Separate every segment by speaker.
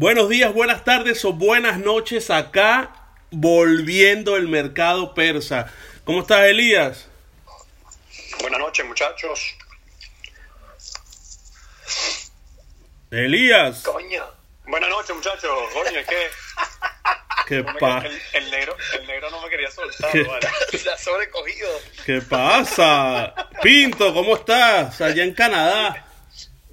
Speaker 1: Buenos días, buenas tardes o buenas noches acá, volviendo el mercado persa. ¿Cómo estás, Elías?
Speaker 2: Buenas noches, muchachos.
Speaker 1: Elías.
Speaker 2: Coño. Buenas noches, muchachos. Coño.
Speaker 1: ¿Qué
Speaker 2: no
Speaker 1: pasa?
Speaker 2: el, el negro, el negro no me quería soltar,
Speaker 1: ¿Qué?
Speaker 2: vale. Se ha sobrecogido.
Speaker 1: ¿Qué pasa? Pinto, ¿cómo estás? Allá en Canadá.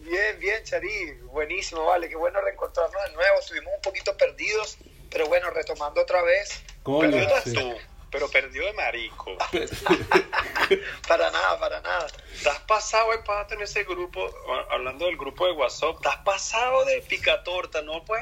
Speaker 3: Bien, bien, Charí. Buenísimo, vale. Qué bueno reencontrarnos de nuevo. Estuvimos un poquito perdidos, pero bueno, retomando otra vez.
Speaker 1: Coño,
Speaker 2: Perdió estás
Speaker 1: sí.
Speaker 2: tú, pero perdió de marico.
Speaker 3: Para nada, para nada.
Speaker 2: Te has pasado de pato en ese grupo, hablando del grupo de WhatsApp, te has pasado de picatorta, ¿no? Pues.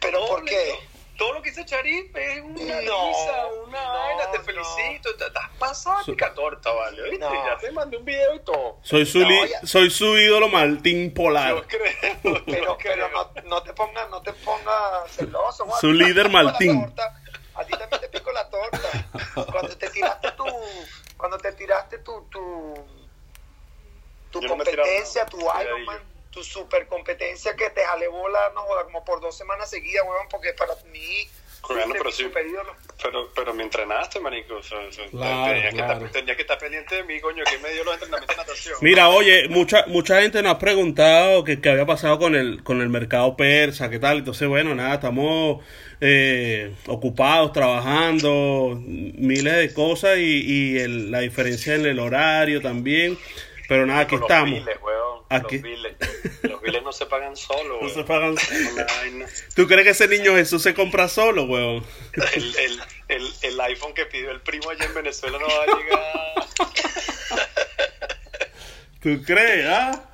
Speaker 3: ¿Pero por qué?
Speaker 2: Todo lo que dice Charip es una
Speaker 3: No,
Speaker 2: risa, una
Speaker 3: no,
Speaker 2: vaina, te
Speaker 3: no.
Speaker 2: felicito, has pasado de
Speaker 1: Su-
Speaker 2: picatorta, ¿vale?
Speaker 3: No.
Speaker 2: Ya te mandé un video y todo.
Speaker 1: Soy su,
Speaker 3: No,
Speaker 1: li- soy su ídolo Martín Polar.
Speaker 2: Yo creo.
Speaker 3: Pero, pero
Speaker 2: creo.
Speaker 3: no, no te pongas, no te pongas celoso. Juan.
Speaker 1: Su líder
Speaker 3: A ti te pico la
Speaker 1: Martín.
Speaker 3: torta, A ti también te pico la torta. Cuando te tiraste tu, cuando te tiraste tu, tu, tu competencia, tu
Speaker 2: Tiradillo.
Speaker 3: Ironman, tu super competencia que te jalé bola, no joda, como por dos semanas seguidas, weón, porque para mí
Speaker 2: Bueno,
Speaker 3: fuiste
Speaker 2: pero sí. Pero, pero me entrenaste, marico. O sea,
Speaker 1: Claro,
Speaker 2: tenías, Que estar, tenías que estar pendiente de mí, coño, que me dio los entrenamientos de natación.
Speaker 1: Mira, oye, mucha mucha gente nos ha preguntado qué qué había pasado con el con el mercado persa, qué tal. Entonces, bueno, nada, estamos eh, ocupados, trabajando, miles de cosas y, y el- la diferencia en el horario también. Pero nada, aquí
Speaker 2: Los
Speaker 1: estamos.
Speaker 2: biles, weón,
Speaker 1: Aquí.
Speaker 2: Los biles. Los biles no se pagan solos,
Speaker 1: No
Speaker 2: weón.
Speaker 1: se pagan.
Speaker 2: Vaina.
Speaker 1: ¿Tú crees que ese niño Jesús se compra solo, weón?
Speaker 2: El, el, el, el iPhone que pidió el primo allá en Venezuela no va a llegar.
Speaker 1: ¿Tú crees? Ah,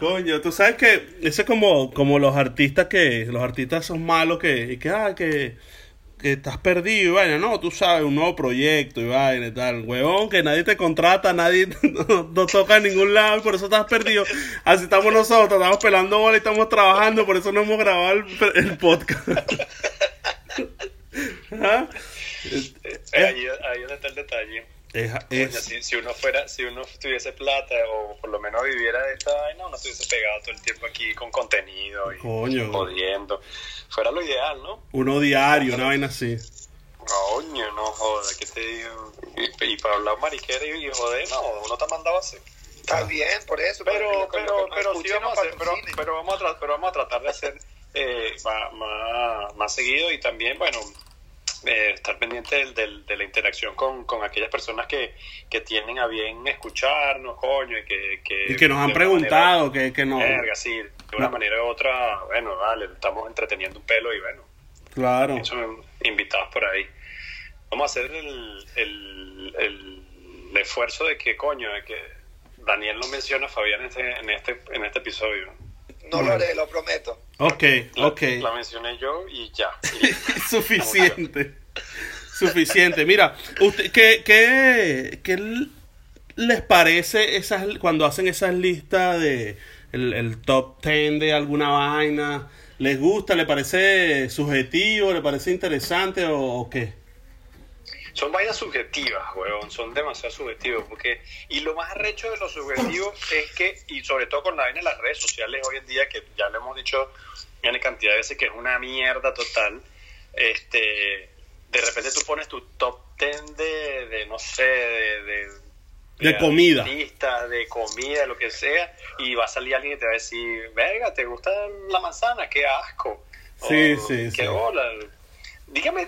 Speaker 1: coño, tú sabes que eso es como, como los artistas que los artistas son malos que, y que, ah, que, que estás perdido y vaina, no, tú sabes, un nuevo proyecto y vaina y tal, huevón, que nadie te contrata, nadie no, toca en ningún lado y por eso estás perdido. Así estamos nosotros, estamos pelando bola y estamos trabajando, por eso no hemos grabado el, podcast. ¿Ah?
Speaker 2: ahí, ahí donde está el detalle.
Speaker 1: Es-
Speaker 2: Coño,
Speaker 1: es-
Speaker 2: si, si uno fuera, si uno tuviese plata o por lo menos viviera de esta vaina, uno estuviese pegado todo el tiempo aquí con contenido y
Speaker 1: Coño.
Speaker 2: jodiendo. Fuera lo ideal, ¿no?
Speaker 1: uno diario, una vaina así.
Speaker 2: Coño, no joda, ¿qué te digo? Y, y para hablar mariquera y, y joder, no, uno te ha mandado a hacer.
Speaker 3: Está bien, por eso.
Speaker 2: Pero, pero,
Speaker 3: nos
Speaker 2: pero sí vamos a hacer, pero, pero vamos a pero vamos a tratar de hacer eh, más, más, más seguido y también, bueno, eh, estar pendiente del, del- de la interacción con, con aquellas personas que, que tienen a bien escucharnos, coño, y que, que,
Speaker 1: Y que nos han preguntado, que, que no.
Speaker 2: verga, sí, de una
Speaker 1: No.
Speaker 2: manera u otra, bueno, dale, estamos entreteniendo un pelo y bueno,
Speaker 1: Claro.
Speaker 2: son invitados por ahí. Vamos a hacer el, el, el, el esfuerzo de que, coño, de que Daniel no menciona a Fabián en este, en este, en este episodio.
Speaker 3: No lo haré, lo prometo.
Speaker 1: Ok,
Speaker 2: La,
Speaker 1: ok.
Speaker 2: la mencioné yo y ya. Y-
Speaker 1: Suficiente. Suficiente. Mira, usted, ¿qué, qué, qué les parece esas cuando hacen esas listas de el, el top 10 de alguna vaina? ¿Les gusta? ¿Le parece subjetivo? ¿Le parece interesante o, o qué?
Speaker 2: Son vainas subjetivas, weón, son demasiado subjetivos. Porque, y lo más arrecho de lo subjetivo es que, y sobre todo con la vaina de las redes sociales hoy en día, que ya lo hemos dicho en cantidad de veces que es una mierda total, este de repente tú pones tu top 10 de, de no sé, de, de,
Speaker 1: De comida.
Speaker 2: artistas, de comida, lo que sea, y va a salir alguien y te va a decir, verga, ¿te gusta la manzana? ¡Qué asco!
Speaker 1: Sí,
Speaker 2: O,
Speaker 1: sí,
Speaker 2: ¡Qué
Speaker 1: sí.
Speaker 2: bola! Dígame,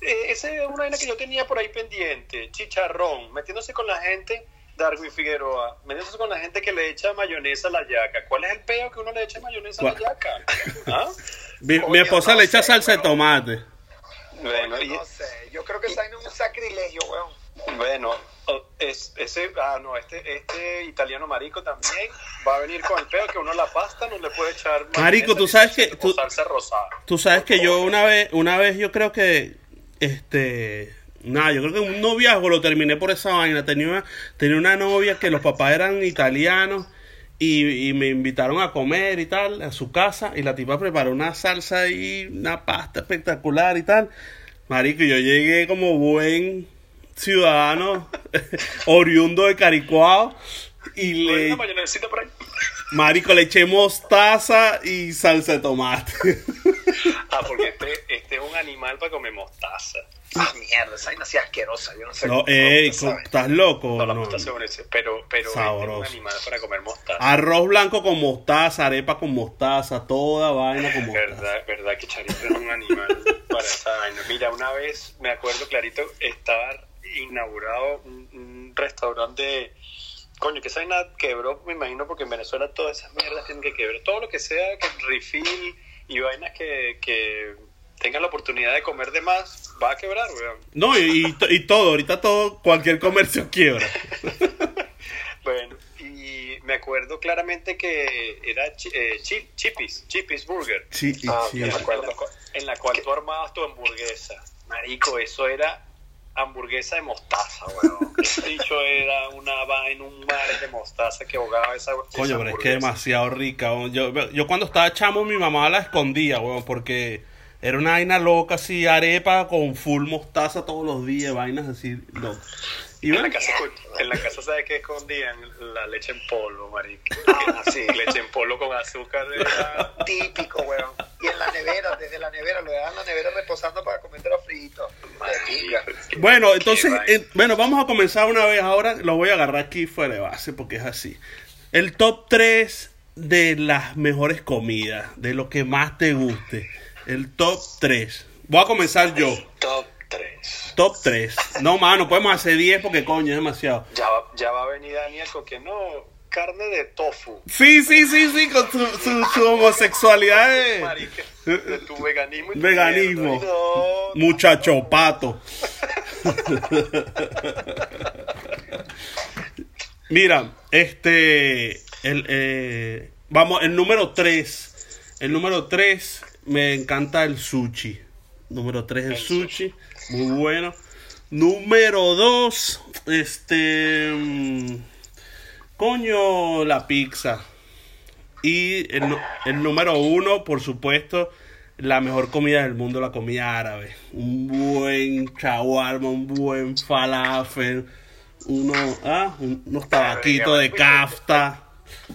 Speaker 2: eh, esa es una vaina que yo tenía por ahí pendiente, chicharrón, metiéndose con la gente, Darwin Figueroa, metiéndose con la gente que le echa mayonesa a la yaca. ¿Cuál es el peo que uno le echa mayonesa a la yaca? ¿Ah?
Speaker 1: Mi, esposa
Speaker 3: no
Speaker 1: le echa
Speaker 3: sé,
Speaker 1: salsa de tomate.
Speaker 2: Bueno, y-
Speaker 3: No sé, yo creo que esa vaina es un sacrilegio, weón.
Speaker 2: Bueno, es, ese, ah, no, este, este italiano marico también va a venir con el pedo que uno la pasta no le puede echar
Speaker 1: Marico,
Speaker 2: mayonesa
Speaker 1: tú sabes que- tú-
Speaker 2: salsa rosada.
Speaker 1: Tú sabes que yo una vez, una vez yo creo que, este, nada, yo creo que un noviazgo lo terminé por esa vaina. Tenía una, tenía una novia que los papás eran italianos y, me invitaron a comer y tal a su casa y la tipa preparó una salsa y una pasta espectacular y tal. Marico, yo llegué como buen ciudadano oriundo de Caricuao y
Speaker 2: Una
Speaker 1: le,
Speaker 2: mayonesita por ahí.
Speaker 1: Marico, le eché mostaza y salsa de tomate.
Speaker 2: Ah, porque este, este es un animal para comer mostaza.
Speaker 3: Ah, mierda, esa vaina así asquerosa. Yo no sé.
Speaker 1: No, ey. ¿estás loco?
Speaker 2: No, la
Speaker 1: No.
Speaker 2: mostaza es pero, pero este es
Speaker 1: Sabroso.
Speaker 2: un animal para comer mostaza.
Speaker 1: Arroz blanco con mostaza, arepa con mostaza, toda vaina con mostaza.
Speaker 2: Verdad, verdad que Charito es un animal para esa vaina. Mira, una vez, me acuerdo clarito, estaba inaugurado un, un restaurante. Coño, que esa vaina quebró, me imagino, porque en Venezuela todas esas mierdas tienen que quebrar. Todo lo que sea que refill y vainas que, que tengan la oportunidad de comer de más, va a quebrar, weón.
Speaker 1: No, y, y, y todo, ahorita todo, cualquier comercio quiebra.
Speaker 2: Bueno, y me acuerdo claramente que era eh, Chi- Chippies, Chippies Burger.
Speaker 1: Sí,
Speaker 3: Ah,
Speaker 1: sí.
Speaker 3: ya me acuerdo.
Speaker 2: En la, cual- en la cual tú armabas tu hamburguesa. Marico, eso era hamburguesa de mostaza, weón. Ese dicho era una vaina, un mar de mostaza que ahogaba esa esa
Speaker 1: Coño, pero es que es demasiado rica. weón. Yo, yo cuando estaba chamo, mi mamá la escondía, weón, porque era una vaina loca así, arepa con full mostaza todos los días, vainas así, loco. Y
Speaker 2: En la, casa, en la casa, ¿sabes qué escondían? La leche en polvo, marico.
Speaker 3: Ah, sí.
Speaker 2: Leche en polvo con azúcar. Era...
Speaker 3: Típico, weón. Y en la nevera, desde la nevera, lo dejan en la nevera reposando para comértelo frito. De pinga.
Speaker 1: Bueno, entonces, eh, bueno, vamos a comenzar una vez ahora. Lo voy a agarrar aquí fuera de base porque es así. El top 3 de las mejores comidas, de lo que más te guste. El top 3. Voy a comenzar yo.
Speaker 2: Top 3.
Speaker 1: Top 3. No, mano, podemos hacer 10 porque coño, es demasiado.
Speaker 2: Ya va, ya va a venir Daniel con que no, carne de tofu.
Speaker 1: Sí, sí, sí, sí, con su, su, su homosexualidad de
Speaker 2: Marica, de tu veganismo y tu
Speaker 1: Veganismo.
Speaker 2: mierda. No,
Speaker 1: muchacho pato. Mira, este, el, eh, vamos, el número 3. El número 3, me encanta el sushi. Número 3, el,
Speaker 2: El
Speaker 1: sushi. Muy bueno. Número 2, este, mm, coño, la pizza. Y el, el número uno, por supuesto, la mejor comida del mundo, la comida árabe. Un buen shawarma, un buen falafel, uno, ah, un- unos tabaquitos de kafta.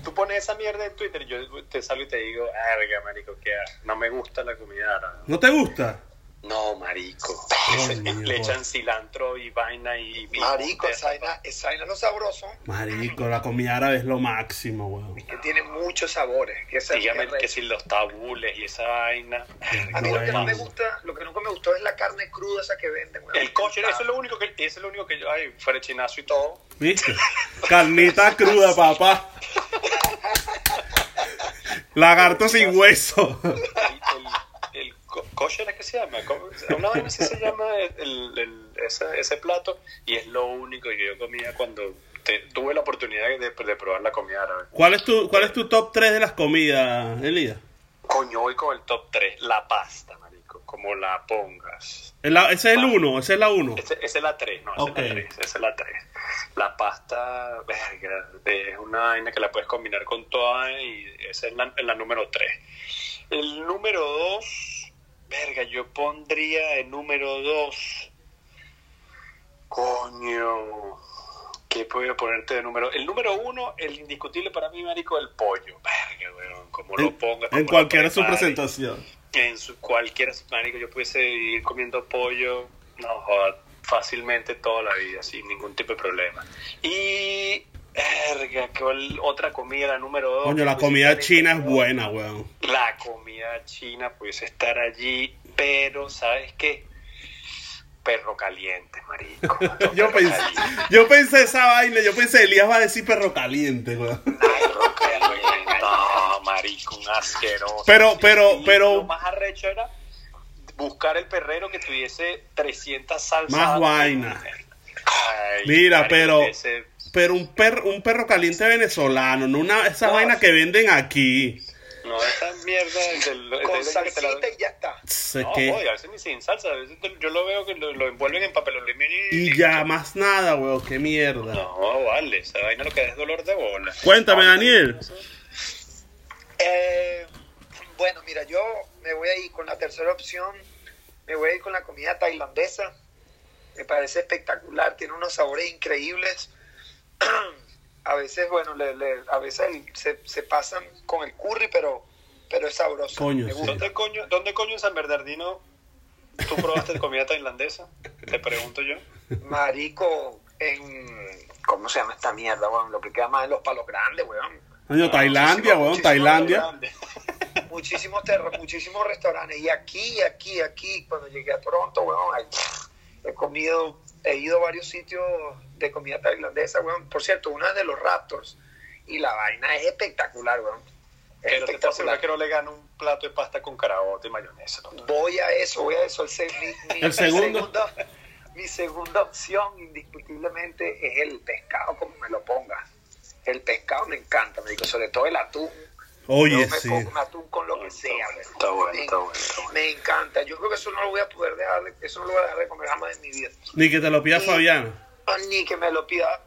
Speaker 2: Tú pones esa mierda en Twitter yo te salgo y te digo, verga, marico, que no me gusta la comida árabe.
Speaker 1: ¿No te gusta?
Speaker 2: No, marico. Le echan cilantro y vaina y... y
Speaker 3: Marico, esa vaina, esa vaina es lo sabroso,
Speaker 1: Marico, la comida árabe es lo máximo, weón.
Speaker 3: que tiene muchos sabores. Que esa
Speaker 2: Dígame que
Speaker 3: es-
Speaker 2: si los tabules y esa vaina.
Speaker 3: A mí lo que no me gusta, lo que nunca me gustó es la carne cruda esa que venden, weón.
Speaker 2: El coche, eso es lo único que, eso es lo único que yo, ay, fuera chinazo y todo.
Speaker 1: ¿Viste? Carnita cruda, papá. Lagarto sin hueso.
Speaker 2: Kosher es que se llama, una vaina así se llama el, el- ese, ese plato y es lo único que yo comía cuando te- tuve la oportunidad de, de probar la comida árabe.
Speaker 1: ¿Cuál es tu, cuál es tu top 3 de las comidas, Elida?
Speaker 2: Coño, voy con el top 3, la pasta, marico, como la pongas.
Speaker 1: La- ese es el 1, esa es la 1.
Speaker 2: Ese- Esa es la 3, no, esa es la 3, esa es la 3. La pasta, verga, es una vaina que la puedes combinar con toda y esa es la, la número 3. El número 2, verga, yo pondría el número 2. Coño, ¿qué puedo ponerte de número? El número 1, el indiscutible para mí, marico, el pollo. Verga, weón, como lo
Speaker 1: En,
Speaker 2: pongas.
Speaker 1: en cualquiera su presentación.
Speaker 2: en su cualquier marico yo pudiese ir comiendo pollo no joda, fácilmente toda la vida sin ningún tipo de problema y verga ¿cuál otra comida la número dos
Speaker 1: Coño, la comida china es buena, weón.
Speaker 2: la comida china pudiese estar allí pero sabes qué perro caliente marico
Speaker 1: Yo pensé,
Speaker 2: caliente.
Speaker 1: yo pensé esa vaina, yo pensé, Elías va a decir perro caliente, weón.
Speaker 2: Perro caliente. no marico un asqueroso
Speaker 1: Pero, pero,
Speaker 2: Y
Speaker 1: pero-
Speaker 2: lo más arrecho era buscar el perrero que tuviese 300 salsas.
Speaker 1: Más vaina.
Speaker 2: Ay,
Speaker 1: Mira, pero-
Speaker 2: ese-
Speaker 1: Pero un perro, un perro caliente venezolano, no una, esa
Speaker 2: No.
Speaker 1: vaina que venden aquí.
Speaker 2: no, esa mierda del, del-
Speaker 3: Con
Speaker 2: que te la-
Speaker 3: salsita y ya está.
Speaker 1: Es
Speaker 2: No,
Speaker 1: que-
Speaker 2: joder, a veces ni sin salsa. A veces te- yo lo veo que lo, lo envuelven en papel aluminio
Speaker 1: y ya, más nada, weón, qué mierda.
Speaker 2: No, vale, esa vaina lo que da es dolor de bola.
Speaker 1: Cuéntame, Daniel.
Speaker 3: Eh, bueno, mira, yo me voy a ir con la tercera opción. Me voy a ir con la comida tailandesa. Me parece espectacular, tiene unos sabores increíbles. a veces, bueno, le- le- a veces se, se pasan con el curry, pero, pero es sabroso.
Speaker 1: Coño,
Speaker 3: me
Speaker 1: sí.
Speaker 2: ¿Dónde coño, ¿Dónde coño en San Bernardino tú probaste comida tailandesa? Te pregunto yo.
Speaker 3: Marico, en... ¿Cómo se llama esta mierda, weón? Lo que queda más en los palos grandes, weón.
Speaker 1: Coño, Tailandia,
Speaker 3: muchísimo,
Speaker 1: weón, Tailandia.
Speaker 3: Muchísimos, muchísimos restaurantes. Y aquí, aquí, aquí, cuando llegué a Toronto, weón, ay, he comido, he ido a varios sitios de comida tailandesa, weón. Por cierto, una es de los Raptors. Y la vaina es espectacular, weón. Es
Speaker 2: Pero te puedo asegurar
Speaker 3: espectacular.
Speaker 2: que no le gana un plato de pasta con carabote y mayonesa. ¿no?
Speaker 3: Voy a eso, voy a eso. El, se- mi, mi-
Speaker 1: El
Speaker 3: mi
Speaker 1: segundo.
Speaker 3: segunda, mi segunda opción, indiscutiblemente, es el pescado, como me lo pongas. El pescado me encanta, me digo, sobre todo el atún.
Speaker 1: Oye,
Speaker 3: Yo me
Speaker 1: sí.
Speaker 3: pongo un atún con lo que sea.
Speaker 2: está bueno, está bueno, está bueno.
Speaker 3: me encanta. Yo creo que eso no lo voy a poder dejar, de- eso no lo voy a dejar de comer jamás en mi vida.
Speaker 1: Ni que te lo pida
Speaker 3: Y-
Speaker 1: Fabiana.
Speaker 3: Ah, Ni que me lo pida,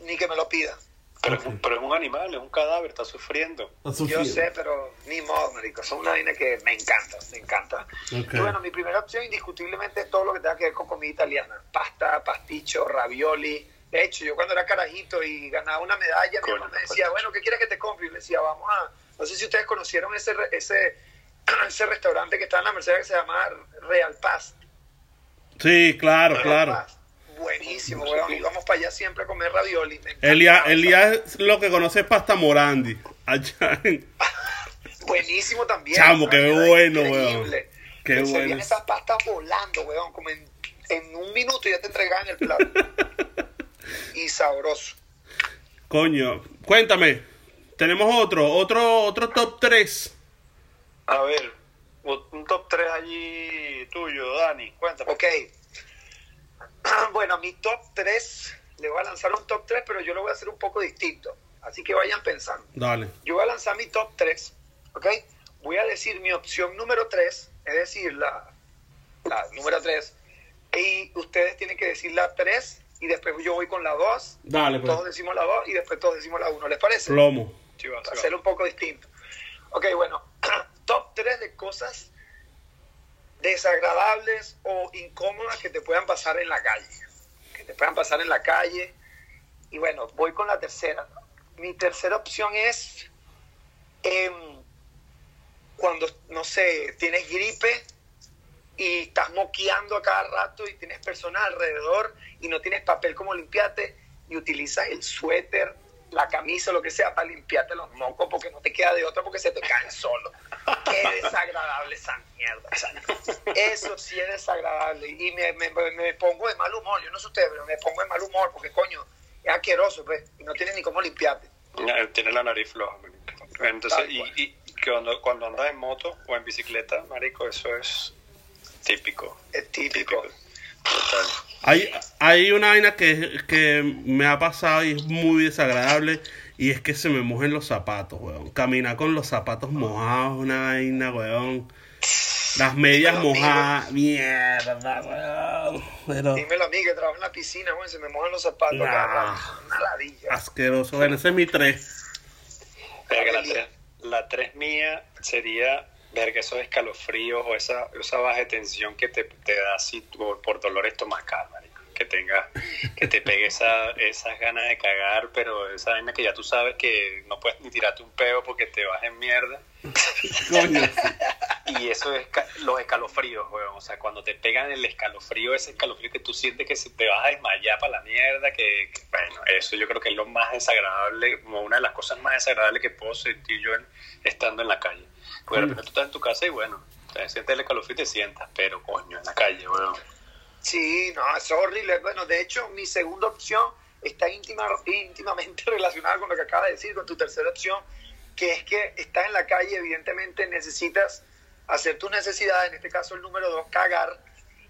Speaker 3: ni que me lo pida.
Speaker 2: Pero, es un- pero es un animal, es un cadáver, está sufriendo.
Speaker 3: Yo sé, pero ni modo, marico. Son una vaina que me encanta, me encanta. Y bueno, mi primera opción indiscutiblemente es todo lo que tenga que ver con comida italiana. Pasta, pasticho, ravioli. De hecho, yo cuando era carajito y ganaba una medalla, mi mamá me decía, bueno, ¿qué quieres que te compre? Y le decía, vamos a... No sé si ustedes conocieron ese, ese, ese restaurante que está en la Merced que se llama Real Paz.
Speaker 1: Sí, claro,
Speaker 3: Real
Speaker 1: claro.
Speaker 3: Paz. Buenísimo, weón. Íbamos para allá siempre a comer ravioli.
Speaker 1: Elías. Elías lo que conoce es pasta morandi. Allá en-
Speaker 3: Buenísimo también.
Speaker 1: Chamo, qué bueno,
Speaker 3: increíble.
Speaker 1: weón. Qué
Speaker 3: se
Speaker 1: bueno.
Speaker 3: vienen esas pastas volando, weón. Como en, en un minuto ya te entregaban el plato. y sabroso.
Speaker 1: Coño, cuéntame. Tenemos otro, otro, otro top 3.
Speaker 2: A ver, un top 3 allí tuyo, Dani, cuéntame.
Speaker 3: Ok. Bueno, mi top 3, le voy a lanzar un top 3, pero yo lo voy a hacer un poco distinto. Así que vayan pensando.
Speaker 1: Dale.
Speaker 3: Yo voy a lanzar mi top 3, ¿ok? Voy a decir mi opción número 3, es decir, la, la número 3. Y ustedes tienen que decir la 3 y después yo voy con la 2.
Speaker 1: Dale, pues.
Speaker 3: Todos decimos la 2 y después todos decimos la 1. ¿Les parece?
Speaker 1: Plomo.
Speaker 2: Sí, va, sí,
Speaker 3: Para
Speaker 2: va.
Speaker 3: hacerlo un poco distinto. Ok, bueno, top 3 de cosas desagradables o incómodas que te puedan pasar en la calle. Que te puedan pasar en la calle. Y bueno, voy con la tercera. Mi tercera opción es em, cuando, no sé, tienes gripe y estás moqueando a cada rato y tienes personas alrededor y no tienes papel como limpiarte y utilizas el suéter, la camisa, lo que sea para limpiarte los mocos porque no te queda de otra porque se te caen solo. Qué desagradable esa mierda. o sea, Eso sí es desagradable y me, me- me pongo de mal humor. Yo no sé ustedes, pero me pongo de mal humor porque coño, es asqueroso pues, y no tienes ni cómo limpiarte.
Speaker 2: Ya, Tiene la nariz floja. Entonces, y, y cuando, cuando andas en moto o en bicicleta, marico, eso es típico.
Speaker 3: Es típico.
Speaker 2: Total.
Speaker 1: Hay, hay una vaina que, que me ha pasado y es muy desagradable y es que se me mojen los zapatos, weón. Caminar con los zapatos mojados, una vaina, weón. Las medias
Speaker 3: Dímelo, amigo.
Speaker 1: mojadas, mierda, weón. Pero
Speaker 3: Dímelo a mí que trabajo en la piscina, güey, se me mojan los zapatos.
Speaker 1: Nah.
Speaker 3: cada
Speaker 1: asqueroso. Bueno, ese es mi tres.
Speaker 2: Verga, la,
Speaker 3: Amelia.
Speaker 2: tres, la tres mía sería ver esos escalofríos o esa, esa baja de tensión que te, te da así por, por dolor estomacal, marico. Que tenga, que te pegue esa, esas ganas de cagar, pero esa vaina que ya tú sabes que no puedes ni tirarte un peo porque te vas en mierda.
Speaker 1: Coño.
Speaker 2: Y eso es los escalofríos, weón. O sea, cuando te pegan el escalofrío, ese escalofrío que tú sientes que te vas a desmayar para la mierda, que, que, bueno, eso yo creo que es lo más desagradable, como una de las cosas más desagradables que puedo sentir yo en- estando en la calle. Porque de repente tú estás en tu casa y bueno, te sientes el escalofrío y te sientas, pero coño, en la calle, weón.
Speaker 3: Sí, no, es horrible. Bueno, de hecho, mi segunda opción está íntima, íntimamente relacionada con lo que acabas de decir, con tu tercera opción, que es que estás en la calle, evidentemente necesitas hacer tus necesidades, en este caso el número dos, cagar,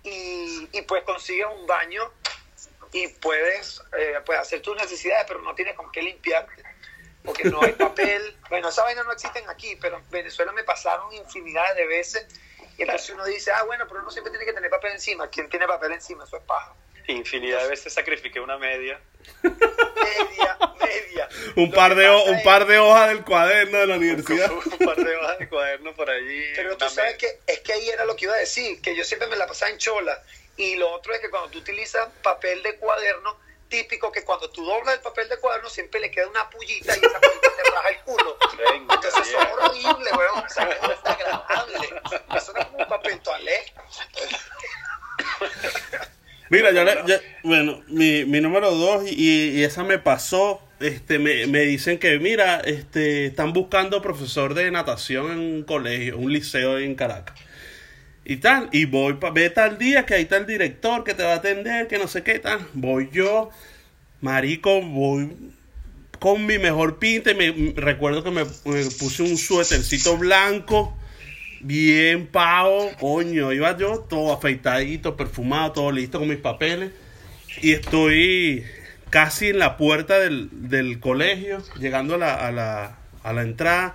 Speaker 3: y, y pues consigues un baño y puedes, eh, puedes hacer tus necesidades, pero no tienes con qué limpiarte, porque no hay papel. Bueno, esa vaina no existen aquí, pero en Venezuela me pasaron infinidad de veces. Y entonces uno dice, ah, bueno, pero uno siempre tiene que tener papel encima. ¿Quién tiene papel encima? Eso es paja.
Speaker 2: Infinidad de veces sacrifiqué una media.
Speaker 3: Media, media.
Speaker 1: Un par de, un
Speaker 3: es-
Speaker 1: par de hojas del cuaderno de la universidad.
Speaker 2: un par de hojas de cuaderno por allí.
Speaker 3: Pero tú sabes
Speaker 2: media.
Speaker 3: que es que ahí era lo que iba a decir, que yo siempre me la pasaba en chola. Y lo otro es que cuando tú utilizas papel de cuaderno, típico que cuando tú doblas el papel de cuaderno siempre le queda una pullita y esa pullita te raja el culo.
Speaker 2: Venga,
Speaker 3: Entonces eso es horrible, weón. O sea, es desagradable. Eso no es como un papel toalé.
Speaker 1: Mira, yo, le- yo- bueno, mi, mi número dos y, y esa me pasó. Este, me, me dicen que, mira, este, están buscando profesor de natación en un colegio, un liceo en Caracas. Y tal, y voy, pa, ve tal día que ahí está el director que te va a atender, que no sé qué tal. Voy yo, marico, voy con mi mejor pinta. y Me, recuerdo que me, me puse un suétercito blanco, bien pavo, coño. Iba yo todo afeitadito, perfumado, todo listo con mis papeles. Y estoy casi en la puerta del, del colegio, llegando a la, a, la, a la entrada.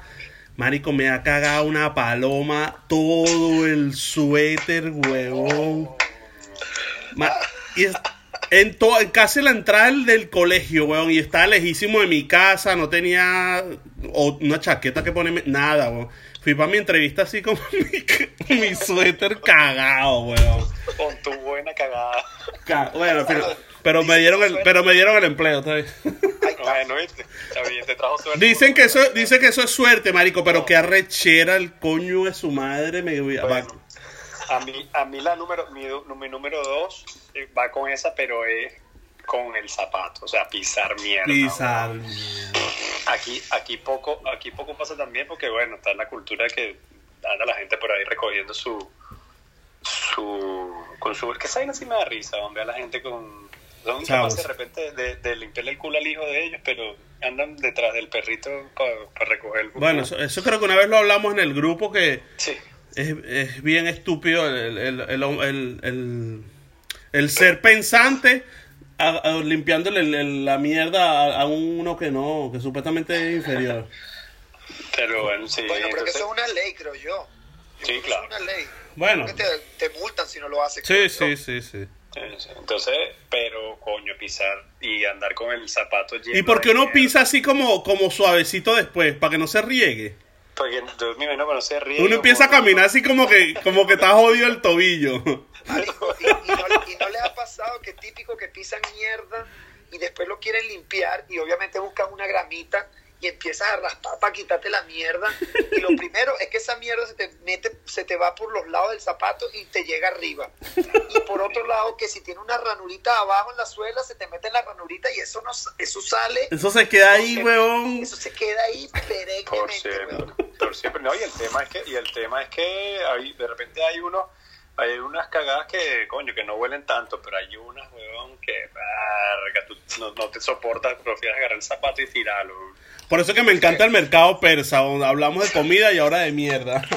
Speaker 1: Marico, me ha cagado una paloma todo el suéter, huevón. Ma- y es- en, en casi la entrada del, colegio, weón, y estaba lejísimo de mi casa, no tenía una chaqueta que ponerme, nada, weón. Fui para mi entrevista así como mi, mi suéter cagado, weón.
Speaker 2: Con tu buena cagada.
Speaker 1: Ca- Bueno, pero, pero me dieron el, pero me dieron el empleo, está bien.
Speaker 3: Ahí está.
Speaker 2: Bueno, viste. Está bien, te trajo suerte.
Speaker 1: Dicen que eso, dice que eso es suerte, marico, pero que arrechera el coño de su madre me voy a-
Speaker 2: Bueno, a mí, a mí la número, mi, du- mi número dos eh, va con esa, pero es con el zapato, o sea, pisar mierda.
Speaker 1: pisar.
Speaker 2: Aquí, aquí poco, aquí poco pasa también porque bueno, está en la cultura que anda la gente por ahí recogiendo su su con su que esa vaina sí me da risa, hombre, a la gente con son
Speaker 1: Chavos.
Speaker 2: capaces de repente de, de limpiarle el culo al hijo de ellos, pero andan detrás del perrito para recoger el
Speaker 1: Bueno, eso, eso creo que una vez lo hablamos en el grupo que
Speaker 2: sí.
Speaker 1: es, es bien estúpido el, el, el, el, el- el ser pensante a- a- limpiándole el- el- la mierda a, a uno que no, que supuestamente es inferior.
Speaker 2: Pero bueno, sí.
Speaker 3: Bueno, pero que eso es una ley, creo yo. Yo
Speaker 2: Sí,
Speaker 3: creo que
Speaker 2: claro.
Speaker 3: eso Es una ley.
Speaker 1: Bueno.
Speaker 3: Creo que te, te multan si no lo haces.
Speaker 1: Sí, sí, sí. Sí,
Speaker 2: sí. Entonces, pero coño, pisar y andar con el zapato lleno
Speaker 1: ¿Y por qué uno pisa así como, como suavecito después, para que no se riegue?
Speaker 2: Porque yo me imagino que no se ríe.
Speaker 1: Uno empieza a caminar así como que, como que está jodido el tobillo.
Speaker 3: Marico, y, y no, y no les ha pasado que típico que pisan mierda y después lo quieren limpiar y obviamente buscan una gramita y empiezas a raspar para quitarte la mierda y lo primero es que esa mierda se te mete, se te va por los lados del zapato y te llega arriba y por otro lado que si tiene una ranurita abajo en la suela se te mete en la ranurita y eso no eso sale
Speaker 1: Eso se queda ahí, weón.
Speaker 3: eso se queda ahí
Speaker 2: Por siempre.
Speaker 3: weón.
Speaker 2: Por siempre. No, y el tema es que, y el tema es que hay, de repente hay uno, hay unas cagadas que, coño, que no huelen tanto, pero hay unas, weón, que, verga, tú no, no te soportas, prefieres agarrar el zapato y tirarlo.
Speaker 1: Por eso que me encanta el mercado persa, donde hablamos de comida y ahora de mierda.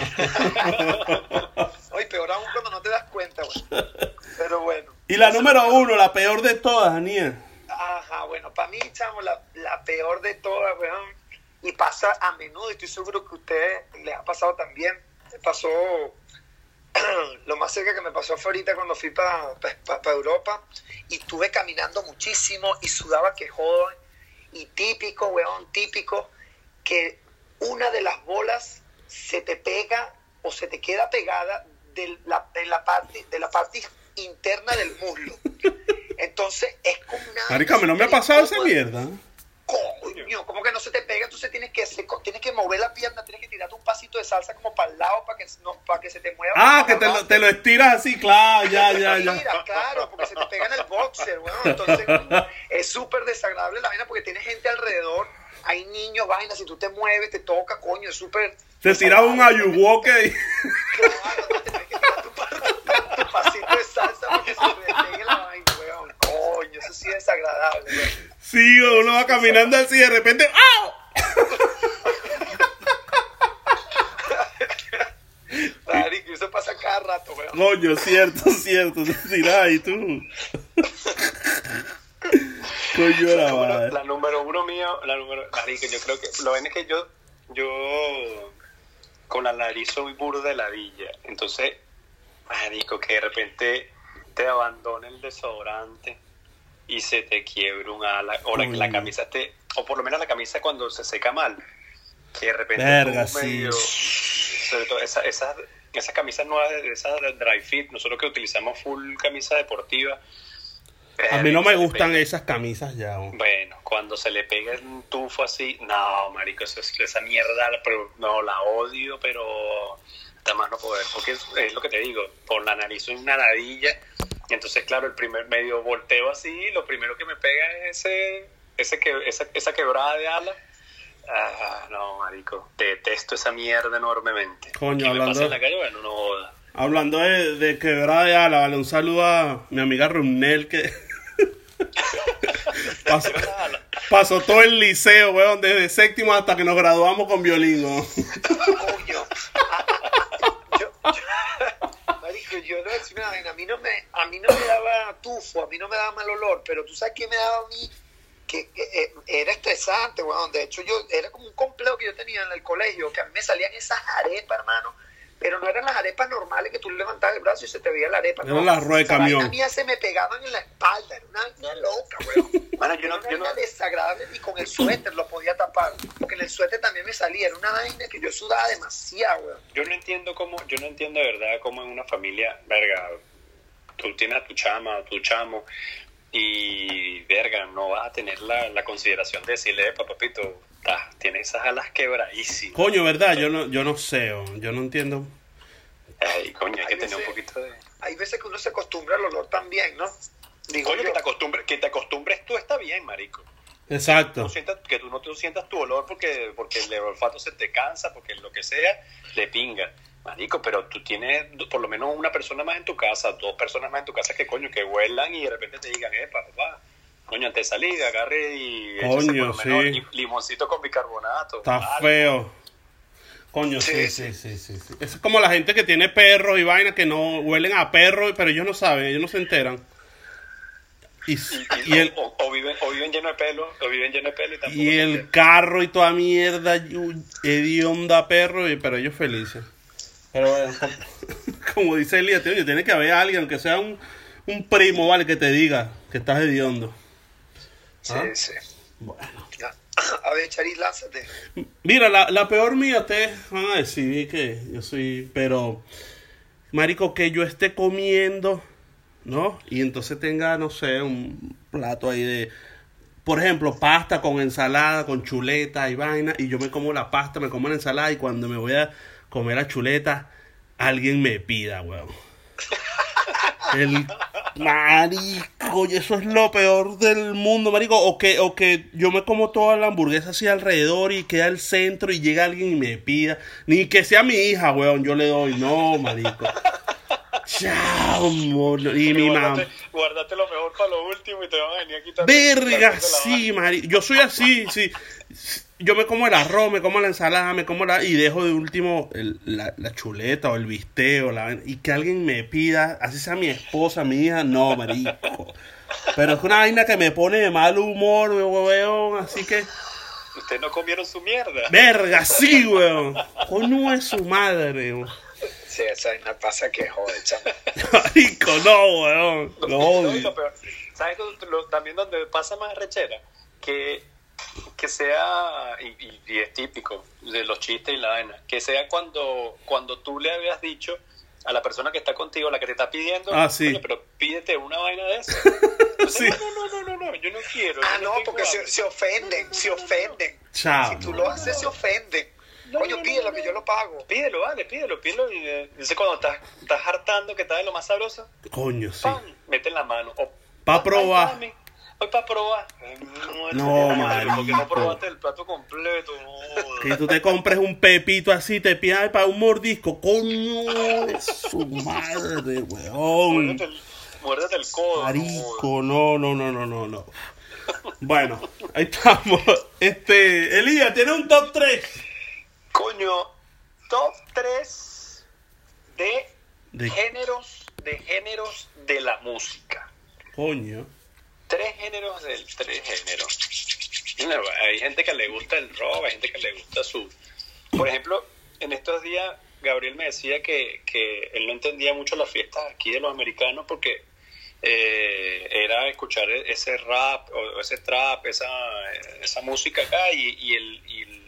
Speaker 3: Oye, peor aún cuando no te das cuenta weón. pero bueno
Speaker 1: Y la número uno, la peor de todas, Daniel.
Speaker 3: Ajá, bueno, para mí, chamo, la, la peor de todas, weón, y pasa a menudo, y estoy seguro que a ustedes les ha pasado también. Me pasó, lo más cerca que me pasó fue ahorita cuando fui para Europa, y estuve caminando muchísimo, y sudaba que y típico, weón, típico, que una de las bolas se te pega o se te queda pegada de la, de la parte de la parte interna del muslo. Entonces es como una.
Speaker 1: Marica, no me ha pasado esa mierda.
Speaker 3: Coño, como que no se te pega, entonces tienes que tienes que mover la pierna, tienes que tirarte un pasito de salsa como para el lado para que no, para que se te mueva.
Speaker 1: Ah, que te lo, te lo estiras así, claro, ya, ya, ya.
Speaker 3: Mira, claro, porque se te pega en el boxer, weón. Entonces es súper desagradable la vaina porque tienes gente alrededor, hay niños, vainas, si tú te mueves, te toca, coño, es súper.
Speaker 1: Te tiras un ayuwoke y...
Speaker 3: Claro, no, tienes que tirar tu, pa- tu pasito de salsa para que se te pegue la vaina, weón. Coño, eso sí es desagradable, weón.
Speaker 1: Sí, uno va caminando así y de repente... ¡au!
Speaker 3: Marico, eso pasa cada rato, weón.
Speaker 1: Coño, cierto, cierto. Tiras ahí tú. Coño, la
Speaker 2: La, número-
Speaker 1: madre.
Speaker 2: la número uno mío, la número, marico, yo creo que, lo ven es que yo, yo, con la nariz soy burda de ladilla, entonces, marico, que de repente te abandona el desodorante y se te quiebra un ala, o la, la camisa te, o por lo menos la camisa cuando se seca mal, que de repente
Speaker 1: Verga, sí.
Speaker 2: medio- sobre todo esa- esas, esas camisas nuevas, esas dry fit, nosotros que utilizamos full camisa deportiva,
Speaker 1: A mí no me gustan
Speaker 2: pega-
Speaker 1: esas camisas ya.
Speaker 2: Bueno, cuando se le pega un tufo así, no, marico, eso es- esa mierda, pero no, la odio, pero hasta más no poder, porque es, es lo que te digo, por la nariz soy una nadilla, y entonces, claro, el primer medio volteo así, lo primero que me pega es ese, ese que, esa, esa quebrada de ala. Ah, no, marico, detesto esa mierda enormemente.
Speaker 1: Coño,
Speaker 2: ¿Qué me
Speaker 1: hablando-
Speaker 2: pasa en la calle? Bueno, no joda.
Speaker 1: Hablando de, de quebrada de ala, vale, un saludo a mi amiga Rumnel que pasó, pasó todo el liceo, weón, desde séptimo hasta que nos graduamos con violín.
Speaker 3: Coño. Yo, yo- marico, yo le voy a decir una. A mí, no me, a mí no me daba tufo, a mí no me daba mal olor, pero tú sabes qué me daba a mí, que, que, eh, era estresante, weón. De hecho, yo era como un complejo que yo tenía en el colegio, que a mí me salían esas arepas, hermano. Pero no eran las arepas normales que tú levantabas el brazo y se te veía la arepa.
Speaker 1: Eran
Speaker 3: no.
Speaker 1: las ruedas de camión.
Speaker 3: mía se me pegaban en la espalda. Era una, una loca, weón.
Speaker 2: Bueno, yo no-
Speaker 3: Era
Speaker 2: yo no-
Speaker 3: una desagradable y con el suéter lo podía tapar. Porque en el suéter también me salía. Era una vaina que yo sudaba demasiado, weón.
Speaker 2: yo no entiendo cómo, yo no entiendo de verdad cómo en una familia, verga, tú tienes a tu chama, a tu chamo, y verga, no vas a tener la, la consideración de decirle, "Epa, tienes esas alas quebradísimas.
Speaker 1: Coño, ¿verdad? Yo no, yo no sé, yo no entiendo.
Speaker 2: Ay, coño, hay que
Speaker 3: Hay
Speaker 2: tener un
Speaker 3: veces-
Speaker 2: poquito de...
Speaker 3: Hay veces que uno se acostumbra al olor también, ¿no? Digo
Speaker 2: Coño,
Speaker 3: yo.
Speaker 2: que te acostumbres, que te acostumbres tú está bien, marico.
Speaker 1: Exacto.
Speaker 2: Sientas, que tú no te sientas tu olor porque, porque el olfato se te cansa, porque lo que sea, le pinga. Marico, pero tú tienes por lo menos una persona más en tu casa, dos personas más en tu casa que coño, que huelan y de repente te digan, eh, papá, coño, antes de salir, agarre y
Speaker 1: Coño, sí.
Speaker 2: li- limoncito con bicarbonato.
Speaker 1: Está
Speaker 2: algo.
Speaker 1: feo. Coño, sí,
Speaker 3: Sí,
Speaker 1: sí, sí, sí, sí. Es como la gente que tiene perros y vainas que no huelen a perro, pero ellos no saben, ellos no se enteran. Y,
Speaker 2: Y, y-
Speaker 1: y el,
Speaker 2: o, o viven, o viven lleno de pelo, o viven lleno de pelo y tampoco
Speaker 1: y el carro y toda mierda, hedionda perro, y, pero ellos felices. Pero bueno, como, dice Elías, tiene que haber alguien, aunque sea un, un primo, ¿vale? Que te diga que estás hediondo.
Speaker 3: Sí,
Speaker 1: ¿Ah?
Speaker 3: sí.
Speaker 1: Bueno.
Speaker 3: Ya. A ver, Charis, lánzate.
Speaker 1: Mira, la, la peor mía, ustedes van a decir que yo soy, pero, marico, que yo esté comiendo, ¿no? Y entonces tenga, no sé, un plato ahí de, por ejemplo, pasta con ensalada, con chuleta y vaina, y yo me como la pasta, me como la ensalada, y cuando me voy a comer la chuleta, alguien me pida, weón. El marico, y eso es lo peor del mundo, marico. O que, o que yo me como toda la hamburguesa así alrededor y queda al centro y llega alguien y me pida. Ni que sea mi hija, weón, yo le doy. No, marico. Chao, mono. Y mi mamá.
Speaker 2: guárdate lo mejor para lo último y te van a venir a quitar.
Speaker 1: Verga, sí, marico. Yo soy así, sí. Yo me como el arroz, me como la ensalada, me como la... Y dejo de último el- la, la chuleta o el bisteo. La, y que alguien me pida, así sea mi esposa, mi hija, no, marico. Pero es una vaina que me pone de mal humor, weón. Así que...
Speaker 2: Ustedes no comieron su mierda.
Speaker 1: Verga, sí, weón. Coño es su madre, weón.
Speaker 3: Sí, esa vaina pasa que jode, chamo.
Speaker 1: Marico, no, weón. Lo
Speaker 2: No,
Speaker 1: odio.
Speaker 2: lo peor, ¿Sabes lo- también donde pasa más rechera? Que, que sea, y, y- y es típico de los chistes y la vaina, que sea cuando, cuando tú le habías dicho a la persona que está contigo, la que te está pidiendo,
Speaker 1: Ah, sí.
Speaker 2: "Oye, pero pídete una vaina de eso.
Speaker 1: Sí.
Speaker 2: No, no, no, no, no, yo no quiero.
Speaker 3: Ah, no,
Speaker 2: tengo
Speaker 3: porque se,
Speaker 2: hambre".
Speaker 3: se ofenden, se ofenden.
Speaker 1: Chao.
Speaker 3: Si tú lo haces, se ofenden.
Speaker 2: No,
Speaker 3: Coño,
Speaker 2: no, no,
Speaker 3: pídelo
Speaker 2: no.
Speaker 3: que yo lo pago.
Speaker 2: Pídelo, vale, pídelo, pídelo. Y eh, dice cuando estás, estás hartando que estás de lo más sabroso,
Speaker 1: Coño, sí.
Speaker 2: ¡pam! Mete en la mano. O,
Speaker 1: Pa'
Speaker 2: "Ay,
Speaker 1: probar".
Speaker 2: Voy para probar.
Speaker 1: No,
Speaker 2: ¿Por qué no
Speaker 1: marico.
Speaker 2: probaste el plato completo? No.
Speaker 1: Que tú te compres un pepito así, te pidas para un mordisco. Coño de su madre, weón.
Speaker 2: Muérdete el, muérdete el codo.
Speaker 1: Marico, no, no, no, no, no, no. Bueno, ahí estamos. Este, Elías, tiene un top 3.
Speaker 2: Coño, top 3 de,
Speaker 1: De-
Speaker 2: géneros de géneros de la música.
Speaker 1: Coño.
Speaker 2: Tres géneros del tres géneros. Hay gente que le gusta el rock, hay gente que le gusta su... Por ejemplo, en estos días Gabriel me decía que, que él no entendía mucho las fiestas aquí de los americanos porque eh, era escuchar ese rap o ese trap, esa, esa música acá y, y el, y, el,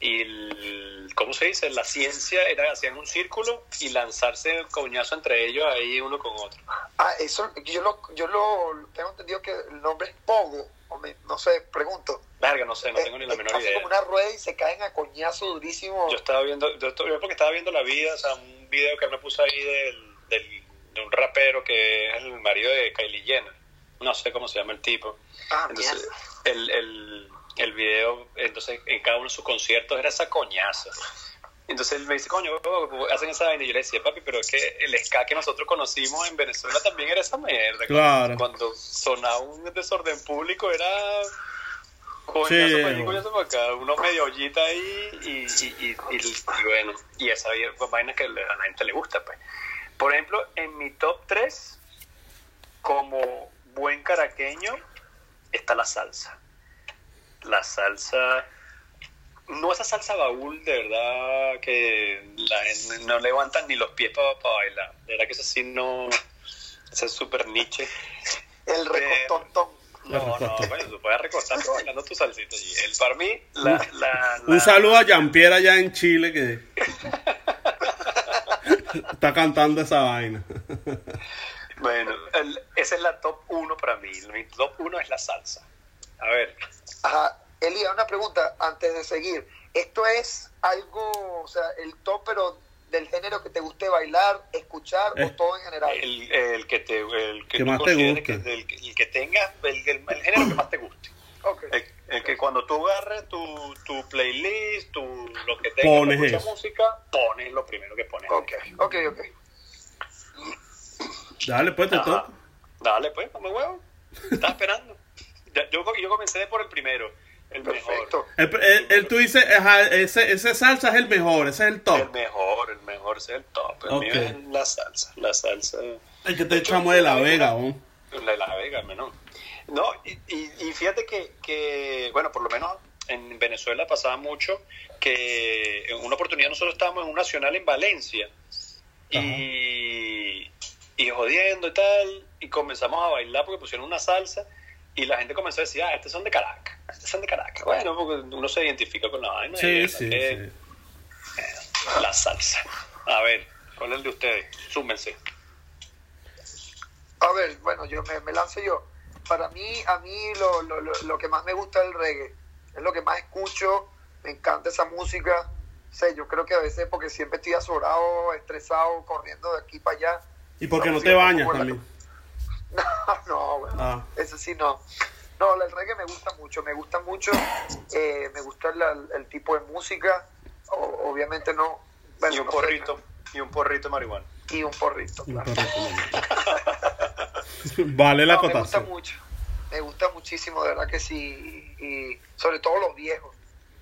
Speaker 2: y el- ¿cómo se dice? La ciencia era hacían un círculo y lanzarse el coñazo entre ellos ahí uno con otro.
Speaker 3: Ah, eso, yo lo, yo lo tengo entendido que el nombre es Pogo, o me- no sé, pregunto.
Speaker 2: Verga, no sé, no tengo ni la
Speaker 3: Eh,
Speaker 2: menor idea.
Speaker 3: como una rueda y se caen a coñazo durísimo.
Speaker 2: Yo estaba viendo, yo, estoy- yo porque estaba viendo la vida, o sea, un video que me puso ahí del, del- de un rapero que es el marido de Kylie Jenner. No sé cómo se llama el tipo.
Speaker 3: Ah,
Speaker 2: Entonces,
Speaker 3: mierda.
Speaker 2: el, el, el video, entonces en cada uno de sus conciertos era esa coñaza. Entonces él me dice, coño, hacen esa vaina. Y yo le decía, papi, pero es que el ska que nosotros conocimos en Venezuela también era esa mierda.
Speaker 1: Claro.
Speaker 2: Cuando sonaba un desorden público era coñazo
Speaker 1: Sí.
Speaker 2: para allí, coñazo para acá. Unos medio ollita ahí y, y, y, y- y bueno, y esa vaina que a la gente le gusta, pues. Por ejemplo, en mi top 3, como buen caraqueño, está la salsa. La salsa, no esa salsa baúl, de verdad que la gente no levantan ni los pies para, bailar. De verdad que eso sí no, ese es súper niche.
Speaker 3: El recontón.
Speaker 2: No, no, bueno, tú puedes recostar bailando tu salsita allí. El para mí, la, la,
Speaker 1: Un saludo a Jean-Pierre allá en Chile que está cantando esa vaina.
Speaker 2: Bueno, el- esa es la top 1 para mí. Mi top 1 es la salsa. A ver,
Speaker 3: Ajá. Elías, una pregunta antes de seguir. ¿Esto es algo, o sea, el top, pero del género que te guste bailar, escuchar o
Speaker 1: Eh,
Speaker 3: todo en general?
Speaker 2: el, el que te el que
Speaker 1: más te
Speaker 2: consideres
Speaker 1: guste.
Speaker 2: que- el, que- el que tenga el, el- el género que más te guste
Speaker 3: Ok.
Speaker 2: el, el que cuando tú agarres tu, tu playlist tu lo que tengas
Speaker 1: Pones
Speaker 2: mucha música pones lo primero que pones
Speaker 3: Ok, ok, ok.
Speaker 1: Dale, pues te toca.
Speaker 2: dale pues come huevo estás esperando yo, yo comencé por el primero el
Speaker 3: Perfecto.
Speaker 1: El, el- el- tú dices, ajá, ese, ese salsa es el mejor, ese es el
Speaker 2: mejor el
Speaker 1: top.
Speaker 2: mejor el mejor ese es el top el mío es la salsa la salsa
Speaker 1: El que te echamos de la vega, ¿no?
Speaker 2: La de la Vega, ¿no? No, y, y, y fíjate que, que, bueno, por lo menos en Venezuela pasaba mucho que en una oportunidad nosotros estábamos en un nacional en Valencia y, y jodiendo y tal, y comenzamos a bailar porque pusieron una salsa y la gente comenzó a decir, ah, estos son de Caracas, estos son de Caracas. Bueno, porque uno se identifica con la vaina.
Speaker 1: Sí, sí,
Speaker 2: que
Speaker 1: sí.
Speaker 2: La salsa. A ver, ¿cuál es el de ustedes? Súmense.
Speaker 3: A ver, bueno, yo me, me lanzo yo. Para mí, a mí lo, lo, lo, lo que más me gusta es el reggae. Es lo que más escucho. Me encanta esa música. O sea, yo creo que a veces porque siempre estoy azorado, estresado, corriendo de aquí para allá.
Speaker 1: ¿Y por qué
Speaker 3: La
Speaker 1: no te bañas también?
Speaker 3: No, no, bueno,
Speaker 1: Ah.
Speaker 3: eso sí no. No, el reggae me gusta mucho, me gusta mucho, eh, me gusta la- el, tipo de música, o- obviamente no. bueno,
Speaker 2: y un
Speaker 3: no sé,
Speaker 2: porrito, y un porrito de marihuana.
Speaker 3: y un porrito, claro.
Speaker 1: Vale la
Speaker 3: No, me gusta
Speaker 1: cotación.
Speaker 3: mucho, me gusta muchísimo, de verdad que sí, y sobre todo los viejos,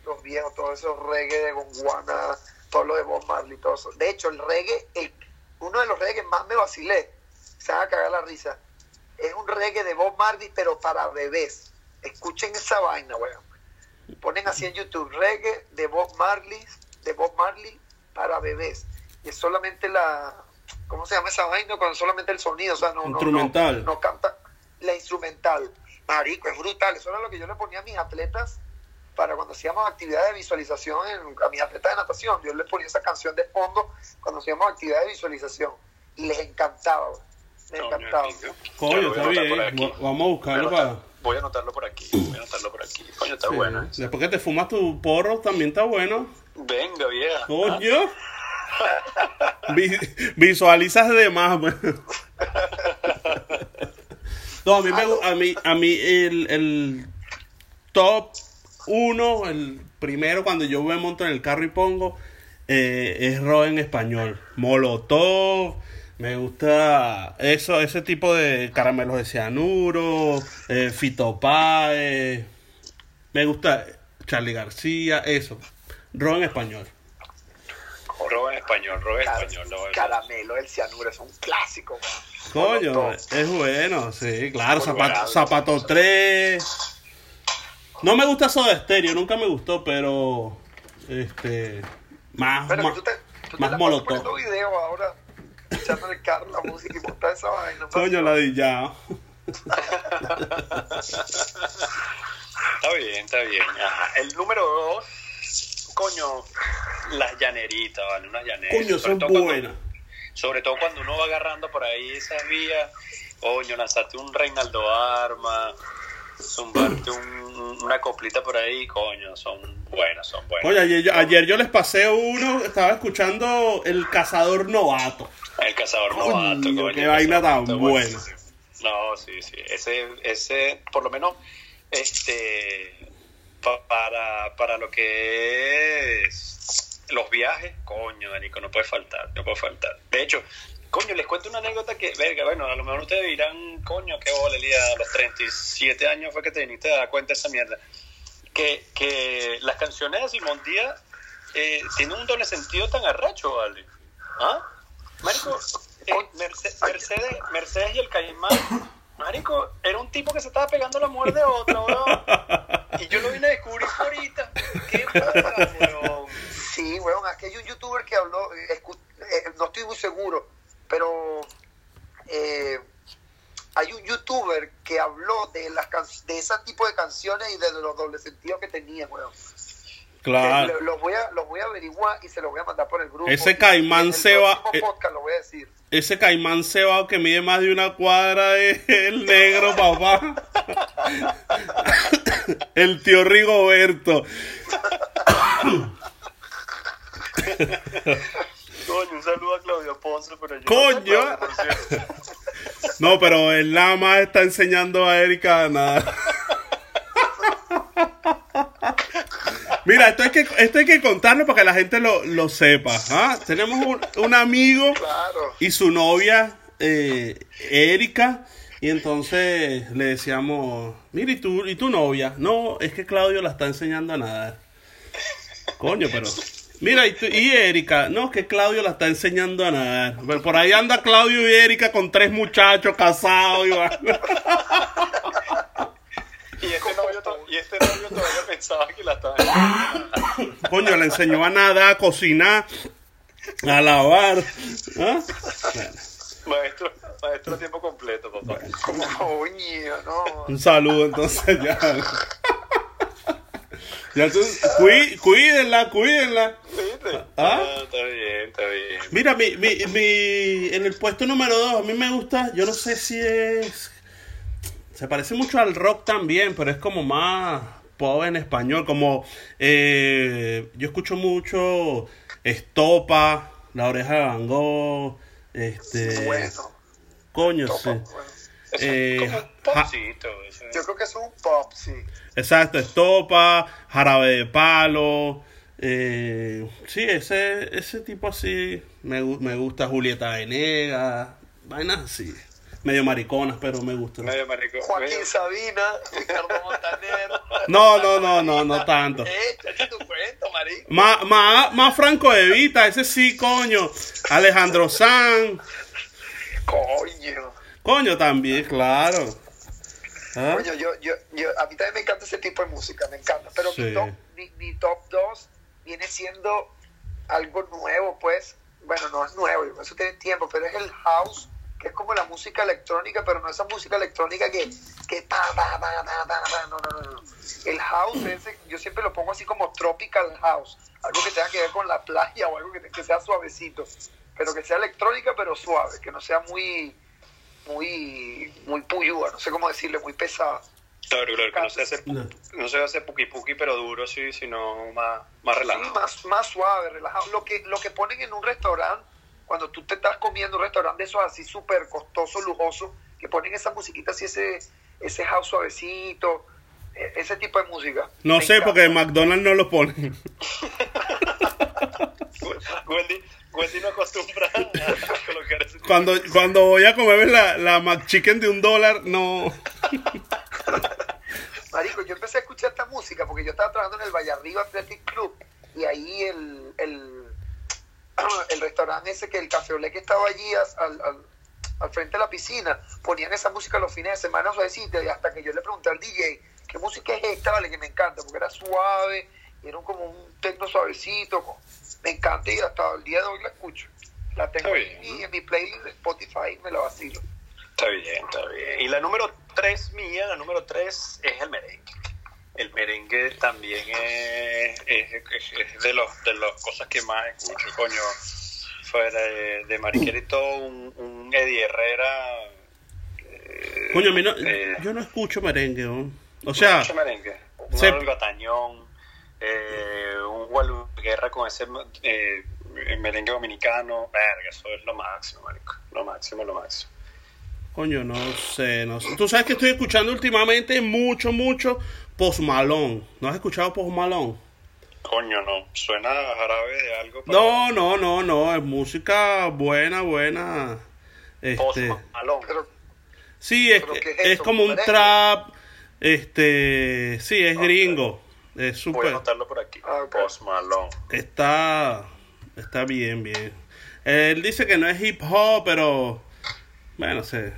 Speaker 3: los viejos, todos esos reggae de Gondwana, todo lo de Bob Marley, todo eso. De hecho, el reggae, el- uno de los reggae que más me vacilé, se van a cagar la risa, es un reggae de Bob Marley, pero para bebés. Escuchen esa vaina, weón. Ponen así en YouTube, reggae de Bob Marley, de Bob Marley para bebés. Y es solamente la, ¿cómo se llama esa vaina? Cuando solamente el sonido, o sea, no, no-
Speaker 1: Instrumental.
Speaker 3: No, no canta la instrumental. Marico, es brutal. Eso era lo que yo le ponía a mis atletas para cuando hacíamos actividades de visualización, en- a mis atletas de natación. Yo les ponía esa canción de fondo cuando hacíamos actividades de visualización. Y les encantaba, weón. Les
Speaker 2: Coño,
Speaker 1: está bien. Vamos a buscarlo
Speaker 2: Voy a anotar-
Speaker 1: para...
Speaker 2: Voy a anotarlo por aquí. Voy a anotarlo por aquí. Coño, está
Speaker 1: Sí.
Speaker 2: bueno. ¿eh?
Speaker 1: Después que te fumas tu porro, también está bueno.
Speaker 2: Venga, vieja.
Speaker 1: Coño. Vi- visualizas de más, pues. No, a mí, me, a mí, a mí el, el top uno, el primero cuando yo me monto en el carro y pongo, eh, es rock en español. Molotov, me gusta eso, ese tipo de caramelos de cianuro, eh, Fito Páez, me gusta Charlie García, eso. Rock en español.
Speaker 2: Robo en español, robo en
Speaker 3: Car-
Speaker 2: español. lo
Speaker 3: Caramelo del cianuro, es un clásico. weón.
Speaker 1: Coño, es bueno, sí, claro, zapato,
Speaker 2: bueno.
Speaker 1: zapato 3. No me gusta Soda Stereo, nunca me gustó, pero este más
Speaker 3: Pero
Speaker 1: más,
Speaker 3: tú te, tú te
Speaker 1: más molotov.
Speaker 3: poniendo video ahora, echando el carro la música y montar esa vaina.
Speaker 1: Coño, la di ya.
Speaker 2: Está bien, está bien. Ajá. El número dos, coño, las llaneritas, ¿vale? Unas llaneritas.
Speaker 1: Coño,
Speaker 2: Sobre
Speaker 1: son
Speaker 2: todo cuando-
Speaker 1: buenas.
Speaker 2: sobre todo cuando uno va agarrando por ahí esas vías, coño, lanzarte un Reinaldo Arma, zumbarte un- una coplita por ahí, coño, son buenas, son buenas.
Speaker 1: Oye, ayer, yo- ayer yo les pasé uno, estaba escuchando El Cazador Novato.
Speaker 2: El cazador
Speaker 1: Coño,
Speaker 2: novato, coño.
Speaker 1: qué vaina tan buena.
Speaker 2: No, sí, sí. Ese, ese, por lo menos, este, pa- para, para lo que es los viajes, coño, Danico, no puede faltar, no puede faltar. De hecho, coño, les cuento una anécdota que, verga, bueno, a lo mejor ustedes dirán, coño, qué bola, a los 37 años fue que te viniste a dar cuenta de esa mierda. Que, que las canciones de Simón Díaz eh, tienen un doble sentido tan arrecho, ¿vale? ¿Ah? Marico, eh, Merce- Mercedes, Mercedes y el Caimán, Marico, era un tipo que se estaba pegando la muerte de otro, weón. Y yo lo vine a descubrir ahorita. Qué bola, weón.
Speaker 3: Sí, weón, aquí hay un youtuber que habló, eh, eh, no estoy muy seguro, pero eh, hay un youtuber que habló de las can- de ese tipo de canciones y de los dobles sentidos que tenían, weón.
Speaker 1: Claro.
Speaker 3: Lo- Los voy, a, los voy a averiguar y se los voy a mandar por el grupo.
Speaker 1: Ese caimán se va- eh,
Speaker 3: podcast lo voy a decir.
Speaker 1: Ese caimán cebado que mide más de una cuadra es el negro, papá. El tío Rigoberto.
Speaker 2: Coño, un saludo a Claudio Ponce, pero yo.
Speaker 1: Coño.
Speaker 2: Por cierto.
Speaker 1: No, pero él nada más está enseñando a Erika a nada. Mira, esto hay que, esto hay que contarlo para que la gente lo, lo sepa. ¿ah? Tenemos un, un amigo
Speaker 3: Claro.
Speaker 1: y su novia, eh, Erika, y entonces le decíamos, mira, ¿y tu, ¿y tu novia? No, es que Claudio la está enseñando a nadar. Coño, pero... Mira, ¿y, tu- y Erika? No, que Claudio la está enseñando a nadar. Pero por ahí anda Claudio y Erika con tres muchachos casados. Y va-
Speaker 2: Y este novio, y este novio todavía pensaba que la estaba.
Speaker 1: Coño, le enseñó a nadar, a cocinar, a lavar. ¿Ah? Bueno,
Speaker 2: Maestro, maestro a tiempo completo, papá.
Speaker 3: Coño, no.
Speaker 1: un saludo entonces ya. Tú, cuí- cuídenla, cuídenla. ¿Ah?
Speaker 2: Ah, está bien, está bien.
Speaker 1: Mira, mi, mi, mi, en el puesto número 2, a mí me gusta, yo no sé si es... Se parece mucho al rock también, pero es como más pop en español, como... eh, yo escucho mucho Estopa, La Oreja de Van Gogh, este...
Speaker 3: Bueno,
Speaker 1: Coño, sí.
Speaker 3: bueno.
Speaker 2: Es
Speaker 1: Eh,
Speaker 2: como un popcito.
Speaker 3: Yo creo que es un pop, sí.
Speaker 1: Exacto, Estopa, Jarabe de Palo... Eh, sí, ese, ese tipo así me, me gusta Julieta Venegas, vainas así, medio mariconas, pero me gustan.
Speaker 2: Medio.
Speaker 3: Joaquín
Speaker 2: medio-
Speaker 3: Sabina, Ricardo Montaner.
Speaker 1: No, no, no, no, no tanto.
Speaker 3: Échate tu cuento, marico.
Speaker 1: Más, más, más Franco de Vita, ese sí, coño. Alejandro San,
Speaker 3: Coño.
Speaker 1: coño también, claro. ¿Ah?
Speaker 3: Coño, yo, yo, yo, a mí también me encanta ese tipo de música, me encanta. Pero
Speaker 1: Sí.
Speaker 3: mi, top, mi, mi top 2 viene siendo algo nuevo, pues. Bueno, no es nuevo, eso tiene tiempo, pero es el house, que es como la música electrónica, pero no esa música electrónica que, que ta, ta, ta, no, no, no, no. El house, ese, yo siempre lo pongo así como tropical house, algo que tenga que ver con la playa o algo que, que sea suavecito, pero que sea electrónica, pero suave, que no sea muy, muy, muy puyúa, no sé cómo decirle, muy pesada.
Speaker 2: Claro, claro, que no se hace,
Speaker 1: No.
Speaker 2: no se hace puki puki, pero duro, sí, sino más, más
Speaker 3: Sí,
Speaker 2: relajado.
Speaker 3: más, más suave, relajado. Lo que, lo que ponen en un restaurante, cuando tú te estás comiendo un restaurante de esos así súper costoso, lujoso, que ponen esa musiquita así, ese, ese house suavecito, e- ese tipo de música.
Speaker 1: No
Speaker 3: Me
Speaker 1: sé,
Speaker 3: encanta.
Speaker 1: porque en McDonald's no lo ponen.
Speaker 2: Wendy, Wendy no acostumbra a colocar ese tipo
Speaker 1: Cuando, cuando voy a comer la, la McChicken de un dólar, no.
Speaker 3: Marico, yo empecé a escuchar esta música porque yo estaba trabajando en el Vallarriba Athletic Club y ahí el, el, el restaurante ese que el café olé que estaba allí al, al, al frente de la piscina ponían esa música los fines de semana suavecita y hasta que yo le pregunté al DJ qué música es esta, vale, que me encanta porque era suave y era como un tecno suavecito, me encanta y hasta el día de hoy la escucho. La tengo
Speaker 2: bien.
Speaker 3: mi, en mi playlist de Spotify y me la vacilo.
Speaker 2: Está bien, está bien. Y la número 3 mía, la número 3 es el merengue. el merengue también es, es, es de los de las cosas que más escucho, coño. Fuera de, de Mariquera y todo, un, un Eddie Herrera. eh,
Speaker 1: Coño, a mí no,
Speaker 2: eh,
Speaker 1: yo no escucho merengue, ¿no? O sea,
Speaker 2: mucho merengue. Un
Speaker 1: se-
Speaker 2: Tañón, eh, un Juan Guerra con ese eh, merengue dominicano. Verga, eso es lo máximo, marico. Lo máximo, lo máximo.
Speaker 1: coño, no sé, no sé. Tú sabes que estoy escuchando últimamente mucho, mucho Post Malone. ¿No has escuchado Post Malone?
Speaker 2: Coño, no. Suena a jarabe de algo.
Speaker 1: No, no, no, no, es música buena, buena.
Speaker 2: Post
Speaker 1: Este.
Speaker 3: Pero,
Speaker 1: sí, es,
Speaker 3: ¿Pero qué es
Speaker 1: como un trap, este, sí, es gringo, es
Speaker 2: Voy a anotarlo por aquí.
Speaker 3: Ah.
Speaker 2: Post Malone.
Speaker 1: está, está bien, bien. Él dice que no es hip hop, pero, bueno, se,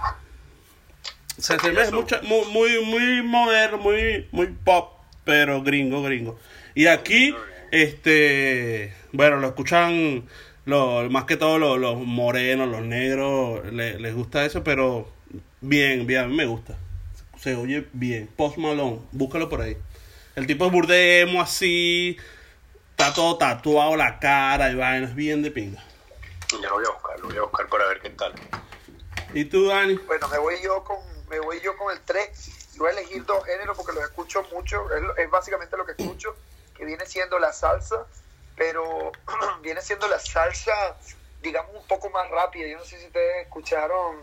Speaker 1: se, se ve
Speaker 2: Eso.
Speaker 1: mucha- muy, muy, muy moderno, muy, muy pop, pero gringo, gringo. Y aquí, este, bueno, lo escuchan lo, más que todo los, los morenos, los negros, le- les gusta eso, pero bien, bien, a mí me gusta. Se oye bien. Post Malone, búscalo por ahí. El tipo es burde emo así, está todo tatuado la cara y vainas bien de pinga.
Speaker 2: Ya lo voy a buscar, lo voy a buscar para ver qué tal.
Speaker 1: ¿Y tú, Dani?
Speaker 3: bueno, me voy yo con me voy yo con el 3 y voy a elegir dos géneros porque los escucho mucho. Es, es básicamente lo que escucho, que viene siendo la salsa, pero viene siendo la salsa, digamos, un poco más rápida. Yo no sé si ustedes escucharon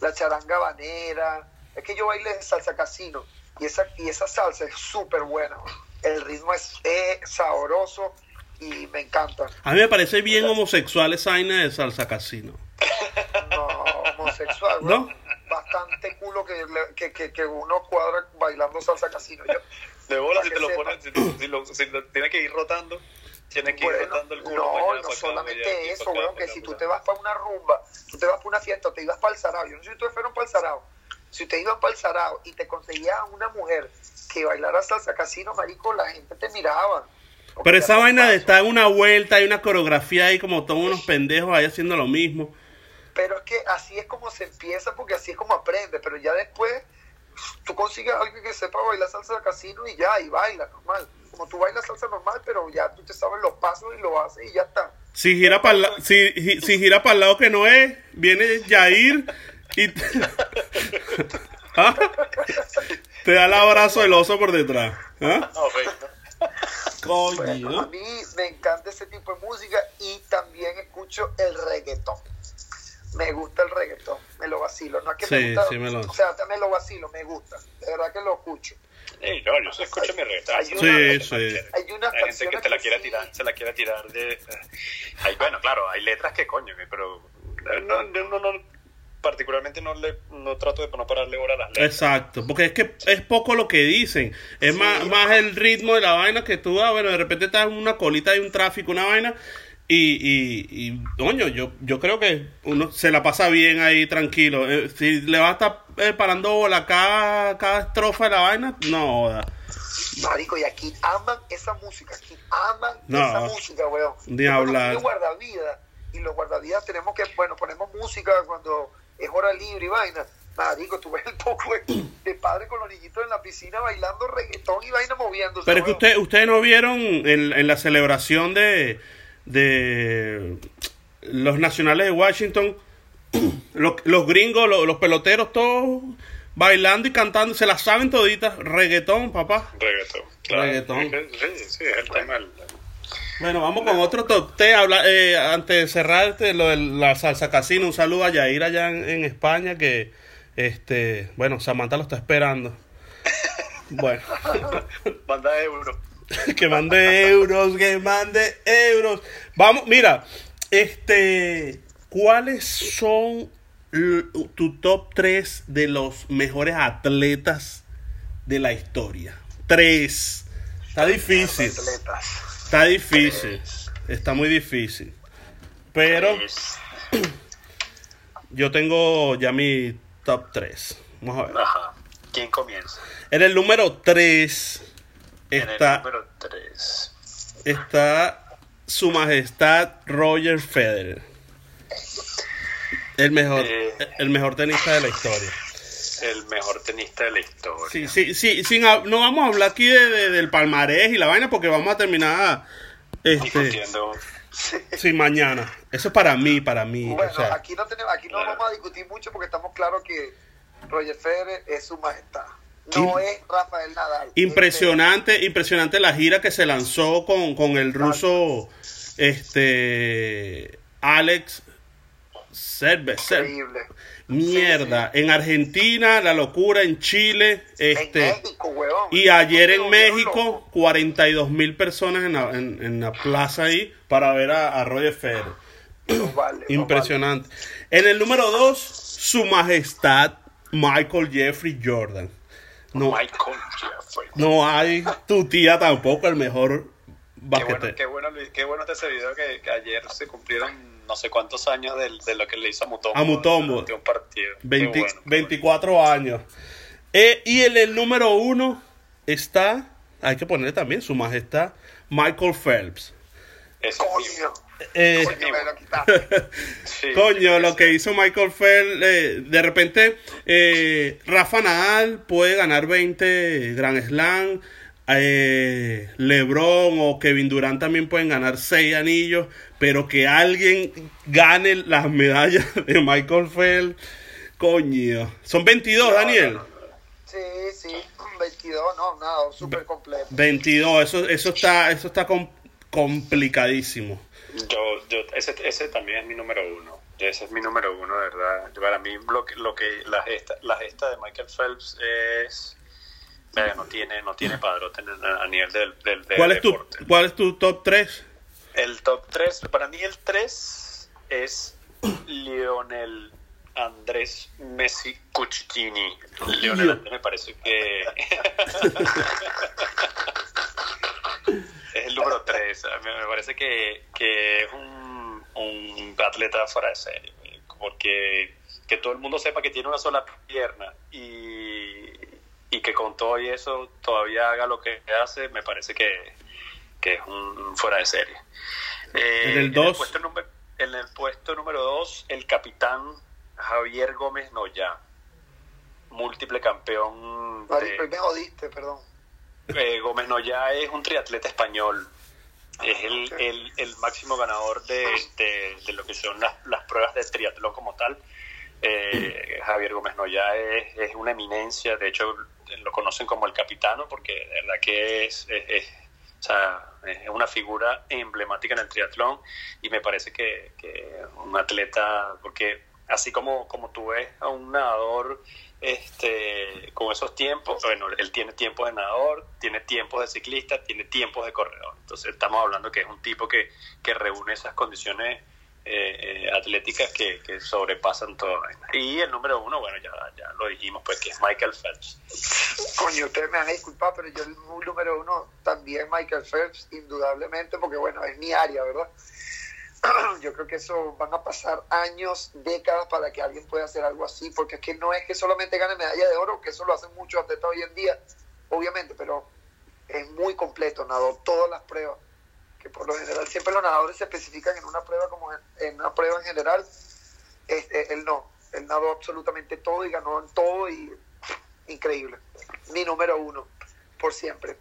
Speaker 3: la charanga banera. Es que yo bailé salsa casino y esa, y esa salsa es súper buena. El ritmo es, es sabroso y me encanta.
Speaker 1: A mí me parece bien homosexual esa vaina de salsa casino.
Speaker 3: No, homosexual,
Speaker 1: ¿No?
Speaker 3: Bastante culo que, que, que, que uno cuadra bailando salsa casino. Yo,
Speaker 2: De bola, si te lo pones, si, si lo, si lo tiene que ir rotando, tiene que ir rotando el culo.
Speaker 3: no, no
Speaker 2: acá, allá,
Speaker 3: solamente
Speaker 2: para
Speaker 3: eso, weón, que si tú te vas para una rumba, tú te vas para una fiesta o te ibas para el sarao, yo no sé si ustedes fueron para el sarao, si usted iba para el sarao y te conseguías una mujer que bailara salsa casino, marico, la gente te miraba.
Speaker 1: Pero esa vaina de estar en una vuelta, hay una coreografía ahí como todos unos pendejos ahí haciendo lo mismo.
Speaker 3: Pero es que así es como se empieza, porque así es como aprende, pero ya después tú consigues a alguien que sepa bailar salsa de casino y ya, y baila normal. Como tú bailas salsa normal, pero ya tú te sabes los pasos y lo haces y ya está.
Speaker 1: Si gira para la- si, si, si gira para el lado que no es, viene Jair y te, ¿Ah? Te da el abrazo del oso por detrás. ¿Ah?
Speaker 3: Bueno, a
Speaker 1: Coño.
Speaker 3: mí me encanta ese tipo de música y también escucho el reggaetón. Me gusta el reggaetón, me lo vacilo. No es que
Speaker 1: Sí,
Speaker 3: me gusta,
Speaker 1: sí me lo-
Speaker 3: o sea, me lo vacilo, me gusta. De verdad que lo escucho.
Speaker 2: No, yo sí escucho mi reggaetón.
Speaker 3: Hay
Speaker 2: Sí,
Speaker 3: una-
Speaker 1: sí.
Speaker 3: Hay unas
Speaker 2: Hay gente que te la
Speaker 3: que
Speaker 2: quiere
Speaker 3: sí-
Speaker 2: tirar, se la quiere tirar de... Hay, bueno, claro, hay letras que coño, pero no, no, no, no, particularmente no le no trato de no pararle bola a las letras.
Speaker 1: Exacto, porque es que es poco lo que dicen. Es más, más el ritmo de la vaina que tú, ah, bueno, de repente estás en una colita de un tráfico, una vaina, y, y, y coño, yo, yo creo que uno se la pasa bien ahí tranquilo. Eh, si le va a estar eh, parando bola cada, cada estrofa de la vaina, no joda.
Speaker 3: Marico, y aquí aman esa música, aquí aman
Speaker 1: No,
Speaker 3: esa música, weón.
Speaker 1: ni hablar.
Speaker 3: guardavidas, y los guardavidas tenemos que, bueno, ponemos música cuando es hora libre y vaina. Marico, tú ves el poco de, de padre con los niñitos en la piscina bailando reggaetón y vaina moviéndose.
Speaker 1: Pero es que
Speaker 3: weón.
Speaker 1: usted, ustedes no vieron en, en la celebración de, de los nacionales de Washington, los, los gringos, los, los peloteros, todos bailando y cantando, se las saben toditas, reggaetón, papá.
Speaker 2: Reggaetón. Claro.
Speaker 1: Reggaetón.
Speaker 2: Sí, sí, es el tema.
Speaker 1: Bueno, vamos con otro top T, habla, eh, antes de cerrar este, lo de la salsa casino, un saludo a Yair allá en, en España, que, este, bueno, Samantha lo está esperando. Bueno.
Speaker 2: Banda de euro.
Speaker 1: que mande euros, que mande euros. Vamos, mira, este, ¿cuáles son tu top 3 de los mejores atletas de la historia? Tres. Está difícil,
Speaker 3: Atletas.
Speaker 1: Está difícil, está muy difícil. Pero yo tengo ya mi top 3. Vamos a ver.
Speaker 2: Ajá. ¿Quién comienza?
Speaker 1: En el número 3
Speaker 2: En el
Speaker 1: está
Speaker 2: número 3.
Speaker 1: está su majestad Roger Federer. El mejor,
Speaker 2: Eh.
Speaker 1: el mejor tenista de la historia.
Speaker 2: El mejor tenista de la historia.
Speaker 1: Sí, sí, sí, sin, no vamos a hablar aquí de, de- del palmarés y la vaina porque vamos a terminar este,
Speaker 2: Discutiendo.
Speaker 1: sí, mañana. Eso es para mí, para mí.
Speaker 3: Bueno,
Speaker 1: o sea,
Speaker 3: aquí no tenemos, aquí no
Speaker 2: Claro.
Speaker 3: vamos a discutir mucho porque estamos claros que Roger Federer es su majestad. No es Rafael Nadal.
Speaker 1: impresionante, impresionante la gira que se lanzó con, con el ruso este Alex
Speaker 3: Este,
Speaker 1: Serve.
Speaker 3: increíble.
Speaker 1: Mierda, en Argentina, la locura, en Chile, este
Speaker 3: en México, huevón.
Speaker 1: y ayer en México,
Speaker 3: locos.
Speaker 1: 42 mil personas en la, en, en la plaza ahí para ver a, a Roger Federer.
Speaker 3: No vale, no
Speaker 1: Impresionante. En el número 2, su majestad Michael Jeffrey Jordan. No,
Speaker 2: Michael Jeffrey.
Speaker 1: no hay tu tía tampoco el mejor
Speaker 2: Qué bueno,
Speaker 1: basquetero.
Speaker 2: qué bueno, Luis, qué bueno está ese video que, que ayer se cumplieron no sé cuántos años del- de, lo que le hizo a Mutombo.
Speaker 1: A Mutombo.
Speaker 2: un partido. Qué
Speaker 1: 20
Speaker 2: bueno, qué bueno.
Speaker 1: 24 años. Eh, y en el número 1 está, hay que ponerle también su majestad Michael Phelps.
Speaker 2: Mismo.
Speaker 3: Coño,
Speaker 1: Eh,
Speaker 3: coño, me lo.
Speaker 2: Sí,
Speaker 1: Coño, lo que hizo Michael Phelps, eh, de repente eh, Rafa Nadal puede ganar 20 Grand Slam, eh, LeBron o Kevin Durant también pueden ganar 6 anillos, pero que alguien gane las medallas de Michael Phelps, coño. Son 22, Daniel.
Speaker 3: Sí, sí, 22, no, nada, súper completo.
Speaker 1: 22, eso, eso está, eso está com- complicadísimo.
Speaker 2: Yo, yo, ese, ese también es mi número uno. Ese es mi número uno, de verdad. Para mí, lo que, lo que la, gesta, la gesta de Michael Phelps es. no tiene, no tiene padrote en- a nivel del, del, del
Speaker 1: ¿Cuál es tu, cuál es tu top 3?
Speaker 2: El top 3, para mí el 3 es Lionel Andrés Messi Cucchini. Lionel Andrés me parece que es el número 3. Me, me parece que, que es un, un atleta fuera de serie. Porque que todo el mundo sepa que tiene una sola pierna y, y que con todo y eso todavía haga lo que hace, me parece que, que es un fuera de serie. Eh,
Speaker 1: En el dos.
Speaker 2: puesto número- en el puesto número 2, el capitán Javier Gómez Noya, múltiple campeón. de-
Speaker 3: me jodiste, perdón.
Speaker 2: eh, Gómez Noya es un triatleta español. Es el, el, el máximo ganador de, de, de lo que son las, las pruebas de triatlón como tal. Eh, Javier Gómez Noya es, es una eminencia, de hecho lo conocen como el capitano porque de verdad que es, es, es- o sea, es una figura emblemática en el triatlón y me parece que, que un atleta, porque así como, como tú ves a un nadador este, con esos tiempos, bueno, él tiene tiempos de nadador, tiene tiempos de ciclista, tiene tiempos de corredor. Entonces estamos hablando que es un tipo que, que reúne esas condiciones eh, eh, atléticas que, que sobrepasan todo. Y el número uno, bueno, ya, ya lo dijimos, pues que es Michael Phelps.
Speaker 3: Coño, ustedes me van a disculpar, pero yo el número uno también Michael Phelps, indudablemente, porque bueno, es mi área, ¿verdad? Yo creo que eso van a pasar años, décadas para que alguien pueda hacer algo así, porque es que no es que solamente gane medalla de oro, que eso lo hacen muchos atletas hoy en día, obviamente, pero es muy completo, nadó todas las pruebas, que por lo general siempre los nadadores se especifican en una prueba como en, en una prueba en general, este, él no, él nadó absolutamente todo y ganó en todo y increíble. Mi número uno, por siempre.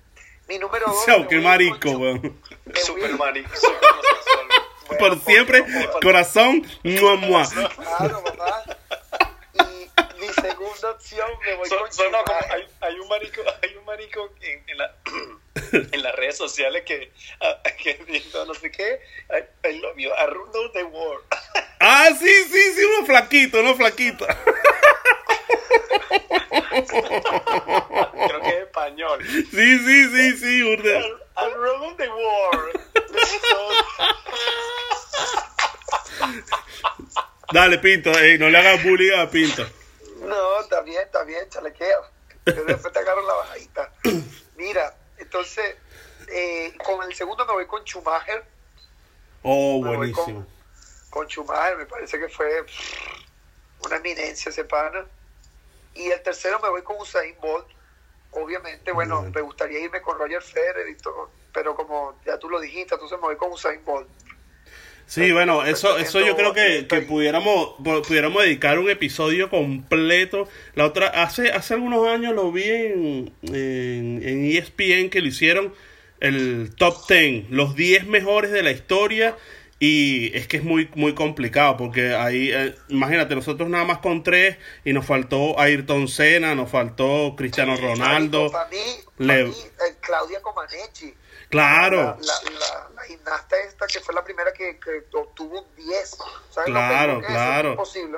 Speaker 3: Mi número dos.
Speaker 1: Chao,
Speaker 3: me
Speaker 1: qué marico, weón.
Speaker 2: super
Speaker 3: bueno,
Speaker 1: Por siempre,
Speaker 3: por-
Speaker 1: corazón, mua, mua.
Speaker 3: Claro, papá. Y mi segunda opción me voy
Speaker 2: Son-
Speaker 3: con
Speaker 2: no, como
Speaker 3: Schumacher.
Speaker 2: hay, hay un marico, hay un marico en, en, la, en las redes sociales que, ah, que no sé qué, I, I love you, I rule the world.
Speaker 1: Ah, sí, sí, sí, uno flaquito, uno flaquito.
Speaker 2: Creo que es español.
Speaker 1: Sí, sí, sí, sí,
Speaker 2: I,
Speaker 1: urde.
Speaker 2: I rule the world.
Speaker 1: Dale, Pinto, no le hagas bullying a Pinto.
Speaker 3: No, está bien, está bien, chalequea. Pero después te agarro la bajadita. Mira, entonces, eh, con el segundo me voy con Schumacher.
Speaker 1: Oh,
Speaker 3: Me
Speaker 1: buenísimo.
Speaker 3: Con Schumacher, me parece que fue una eminencia ese pana. Y el tercero me voy con Usain Bolt. Obviamente, bueno,
Speaker 1: Bien.
Speaker 3: me gustaría irme con Roger Federer y todo, pero como ya tú lo dijiste, entonces me voy con Usain Bolt.
Speaker 1: Sí, bueno, eso, eso yo creo que, que pudiéramos, pudiéramos dedicar un episodio completo. La otra, hace, hace algunos años lo vi en, en, en ESPN que lo hicieron el top 10, los 10 mejores de la historia. Y es que es muy muy complicado porque ahí, eh, imagínate, nosotros nada más con tres y nos faltó Ayrton Senna, nos faltó Cristiano Ronaldo.
Speaker 3: Para mí, para mí eh, Claudia Comaneci.
Speaker 1: Claro.
Speaker 3: La, la, la, gimnasta esta que fue la primera que, que obtuvo 10. ¿sabes
Speaker 1: Claro,
Speaker 3: que
Speaker 1: claro.
Speaker 3: Es imposible.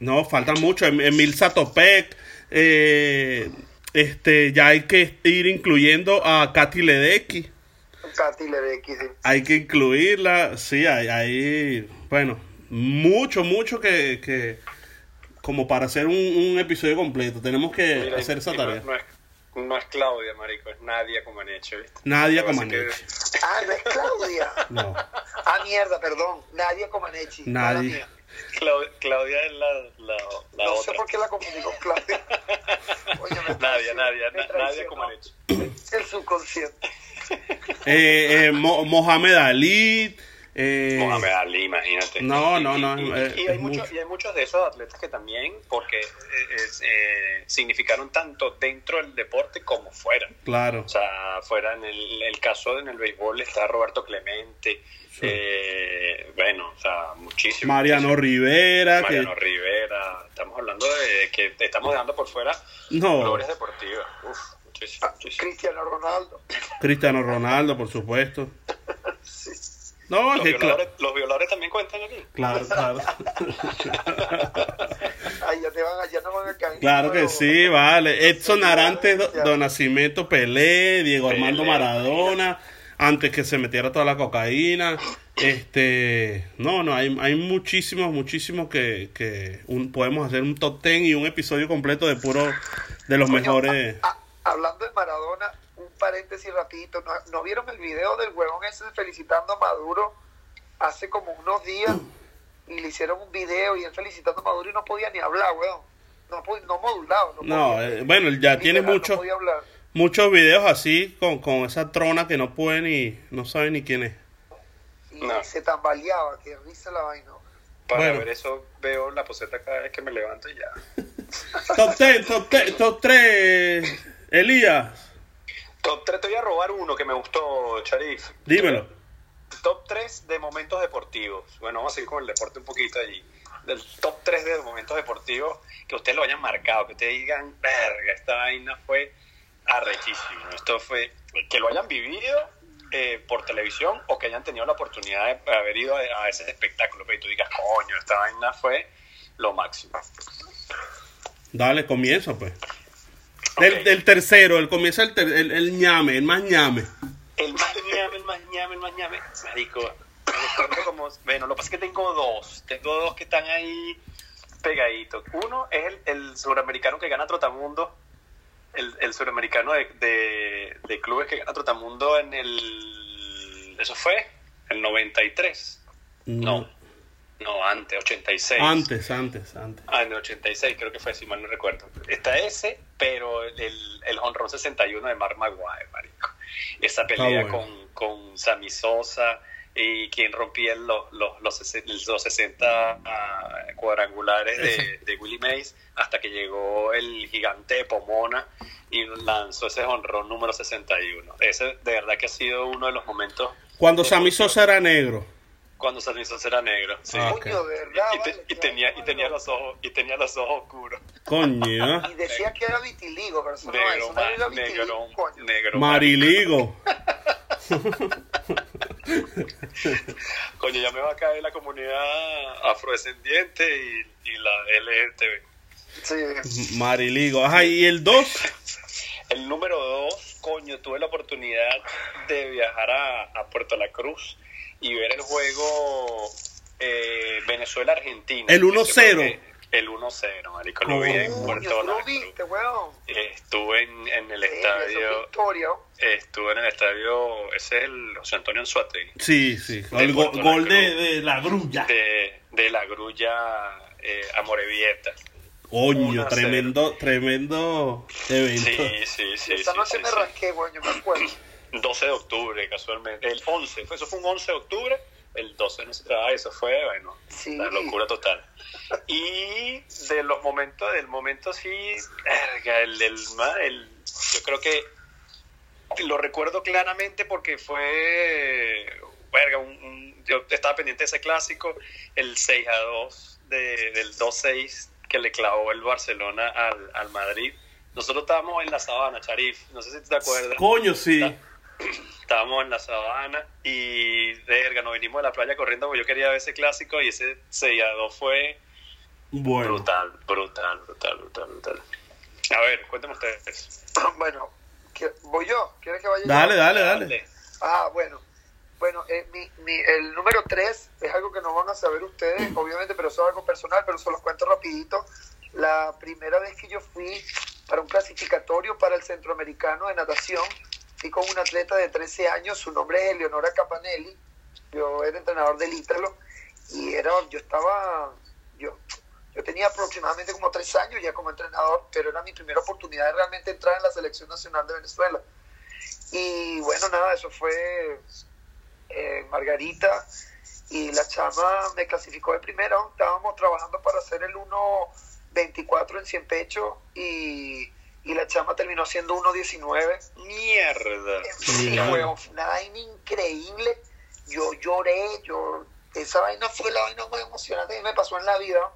Speaker 1: No, falta mucho. Em- Emil Satopek, eh, este, ya hay que ir incluyendo a Katy Ledecky.
Speaker 3: Katy Ledecky, sí.
Speaker 1: Hay que incluirla, sí, hay, hay bueno, mucho, mucho que, que como para hacer un, un episodio completo. Tenemos que
Speaker 2: Mira,
Speaker 1: hacer esa
Speaker 2: no-
Speaker 1: tarea.
Speaker 2: No, es, no es Claudia, marico, es Nadia Comaneci, ¿viste?
Speaker 1: Nadia Comaneci.
Speaker 2: que-
Speaker 3: Ah, no es Claudia.
Speaker 1: No,
Speaker 3: Ah, mierda, perdón. Nadia Comaneci. mía.
Speaker 2: Clau- Claudia es la, la, la
Speaker 3: No sé por qué la confundí con Claudia. Oye, me
Speaker 2: Nadia, Nadia,
Speaker 3: me
Speaker 2: Na- Nadia Comaneci.
Speaker 3: El subconsciente.
Speaker 1: eh, eh, Mo- Mohamed Ali. Eh,
Speaker 2: Mohamed Ali, imagínate.
Speaker 1: no,
Speaker 2: Y-
Speaker 1: no,
Speaker 2: y-
Speaker 1: no,
Speaker 2: Y,
Speaker 1: eh,
Speaker 2: y
Speaker 1: es
Speaker 2: hay muchos,
Speaker 1: mucho.
Speaker 2: y hay muchos de esos atletas que también, porque eh, es, eh, significaron tanto dentro del deporte como fuera.
Speaker 1: Claro.
Speaker 2: O sea, fuera en el, el caso en el béisbol está Roberto Clemente,
Speaker 1: Sí.
Speaker 2: eh, bueno, o sea, muchísimo.
Speaker 1: Mariano
Speaker 2: muchísimo.
Speaker 1: Rivera.
Speaker 2: Mariano
Speaker 1: que,
Speaker 2: Rivera, estamos hablando de que estamos dejando por fuera
Speaker 1: no,
Speaker 2: glorias deportivas. Uf, muchísimo, muchísimo.
Speaker 3: Cristiano Ronaldo.
Speaker 1: Cristiano Ronaldo, por supuesto.
Speaker 3: Sí.
Speaker 1: No,
Speaker 2: Los
Speaker 1: que
Speaker 2: violadores, los violadores también cuentan aquí.
Speaker 1: claro, claro.
Speaker 3: Ay, ya, te van a, ya no van a caer.
Speaker 1: Claro que sí, vale. Edson Arantes. Don Nacimiento Pelé, Diego
Speaker 2: Pelé,
Speaker 1: Armando Maradona, antes que se metiera toda la cocaína. Este, no, no, hay, hay muchísimos, muchísimos que, que un- podemos hacer un top ten y un episodio completo de puro, de los
Speaker 3: Coño,
Speaker 1: mejores.
Speaker 3: a- a- hablando de Maradona, paréntesis rapidito. ¿No, no vieron el video del huevón ese felicitando a Maduro hace como unos días? Y le hicieron un video y él felicitando a Maduro y no podía ni hablar, weón. No, no modulado. No,
Speaker 1: No,
Speaker 3: podía.
Speaker 1: eh, bueno, ya tiene
Speaker 3: Literal,
Speaker 1: mucho-
Speaker 3: No.
Speaker 1: Muchos videos así, con, con esa trona que no puede ni, no sabe ni quién es.
Speaker 3: Y
Speaker 2: No.
Speaker 3: se tambaleaba, que risa la vaina.
Speaker 2: Para
Speaker 1: Bueno.
Speaker 2: ver eso veo la poseta cada vez que me levanto y ya.
Speaker 1: Top 10, top 10, top 3, Elías,
Speaker 2: Top 3, te voy a robar uno que me gustó, Sharif.
Speaker 1: dímelo.
Speaker 2: Top 3 de momentos deportivos. Bueno, vamos a seguir con el deporte un poquito allí. Del top 3 de momentos deportivos que ustedes lo hayan marcado, que ustedes digan, verga, esta vaina fue arrechísimo. Esto fue, que lo hayan vivido eh, por televisión o que hayan tenido la oportunidad de haber ido a, a ese espectáculo. Pero tú digas, coño, esta vaina fue lo máximo.
Speaker 1: Dale, comienza pues.
Speaker 2: Ok.
Speaker 1: Del, del tercero, el comienza el, ter- el, el ñame, el más ñame.
Speaker 2: El más ñame, el más ñame, el más ñame. Marico, me como... Bueno, lo que pasa es que tengo dos. Tengo dos que están ahí pegaditos. Uno es el, el suramericano que gana Trotamundo. El, el suramericano de, de, de clubes que gana Trotamundo en el... ¿Eso fue? El 93. No. No, antes, 86.
Speaker 1: Antes, antes, antes.
Speaker 2: Ah, en el 86 creo que fue, si mal no recuerdo. Está ese, pero el, el honrón 61 de Mark Maguire, marico. Esa pelea
Speaker 1: bueno.
Speaker 2: con, con Sammy Sosa y quien rompía los, los, los, los 60 ah, cuadrangulares de, de Willie Mays hasta que llegó el gigante de Pomona y lanzó ese honrón número 61. Ese de verdad que ha sido uno de los momentos
Speaker 1: Cuando Sammy Sosa era negro.
Speaker 2: Cuando Sosa era negro. sí.
Speaker 1: Ah,
Speaker 3: Coño, de verdad.
Speaker 2: Y, te-
Speaker 3: vale,
Speaker 2: y tenía, y tenía los ojos y tenía los ojos oscuros
Speaker 1: Coño.
Speaker 3: Y decía que era vitiligo, pero eso no es.
Speaker 2: negro,
Speaker 3: no era
Speaker 2: ma-
Speaker 3: vitiligo,
Speaker 2: negro,
Speaker 3: coño.
Speaker 2: negro.
Speaker 1: Mariligo.
Speaker 2: Coño, ya me va a caer la comunidad afrodescendiente y, y la LGTB.
Speaker 3: Sí.
Speaker 1: Mariligo. Ajá, y el 2.
Speaker 2: El número dos, coño, tuve la oportunidad de viajar a, a Puerto La Cruz y ver el juego eh, Venezuela-Argentina.
Speaker 1: El 1-0.
Speaker 2: Ese fue que- El 1-0, marico, lo vi en Puerto
Speaker 3: viste, weón.
Speaker 2: Estuve en, en el
Speaker 3: Sí,
Speaker 2: estadio, estuve en el estadio, ese es el José Antonio Anzuategui.
Speaker 1: Sí, sí. El go-
Speaker 2: Puerto La
Speaker 1: gol de, la grulla.
Speaker 2: de, de la grulla eh, Amorebieta.
Speaker 1: Coño,
Speaker 2: 1-0.
Speaker 1: tremendo, tremendo evento.
Speaker 2: Sí, sí, sí.
Speaker 3: Esa
Speaker 2: sí,
Speaker 3: noche
Speaker 2: sí,
Speaker 3: me
Speaker 2: sí.
Speaker 3: rasqué, weón, yo me acuerdo.
Speaker 2: 12 de octubre, casualmente. El 11, fue- eso fue un 11 de octubre el 12 no se trabaja, eso fue, bueno,
Speaker 3: Sí.
Speaker 2: la locura total. Y de los momentos, del momento sí, verga, el, el, el- yo creo que lo recuerdo claramente porque fue, verga, un, un- yo estaba pendiente de ese clásico, el 6 a 2 de- del 2-6 que le clavó el Barcelona al, al Madrid. Nosotros estábamos en la sabana, Charif, no sé si te acuerdas.
Speaker 1: Coño, sí.
Speaker 2: Estábamos en la sabana y verga, nos vinimos de la playa corriendo porque yo quería ver ese clásico y ese 6 a 2 fue
Speaker 1: Bueno.
Speaker 2: brutal, brutal, brutal, brutal, brutal. A ver, cuéntenme ustedes.
Speaker 3: Bueno, ¿qui- ¿voy yo? ¿Quieres que vaya yo?
Speaker 1: Dale, dale, dale.
Speaker 3: Ah, bueno. Bueno, eh, mi, mi- el número 3 es algo que no van a saber ustedes, obviamente, pero eso es algo personal, pero se los cuento rapidito. La primera vez que yo fui para un clasificatorio para el Centroamericano de Natación, con una atleta de 13 años, su nombre es Eleonora Capanelli, yo era entrenador del Ítalo, y era, yo estaba, yo, yo tenía aproximadamente como 3 años ya como entrenador, pero era mi primera oportunidad de realmente entrar en la selección nacional de Venezuela. Y bueno, nada, eso fue eh, Margarita y la chama me clasificó de primero. Estábamos trabajando para hacer el 1.24 en 100 pecho y, y la chama terminó siendo 1.19.
Speaker 2: Mierda.
Speaker 3: Sí, fue una vaina increíble. Yo lloré, yo esa vaina fue la vaina más emocionante que me pasó en la vida.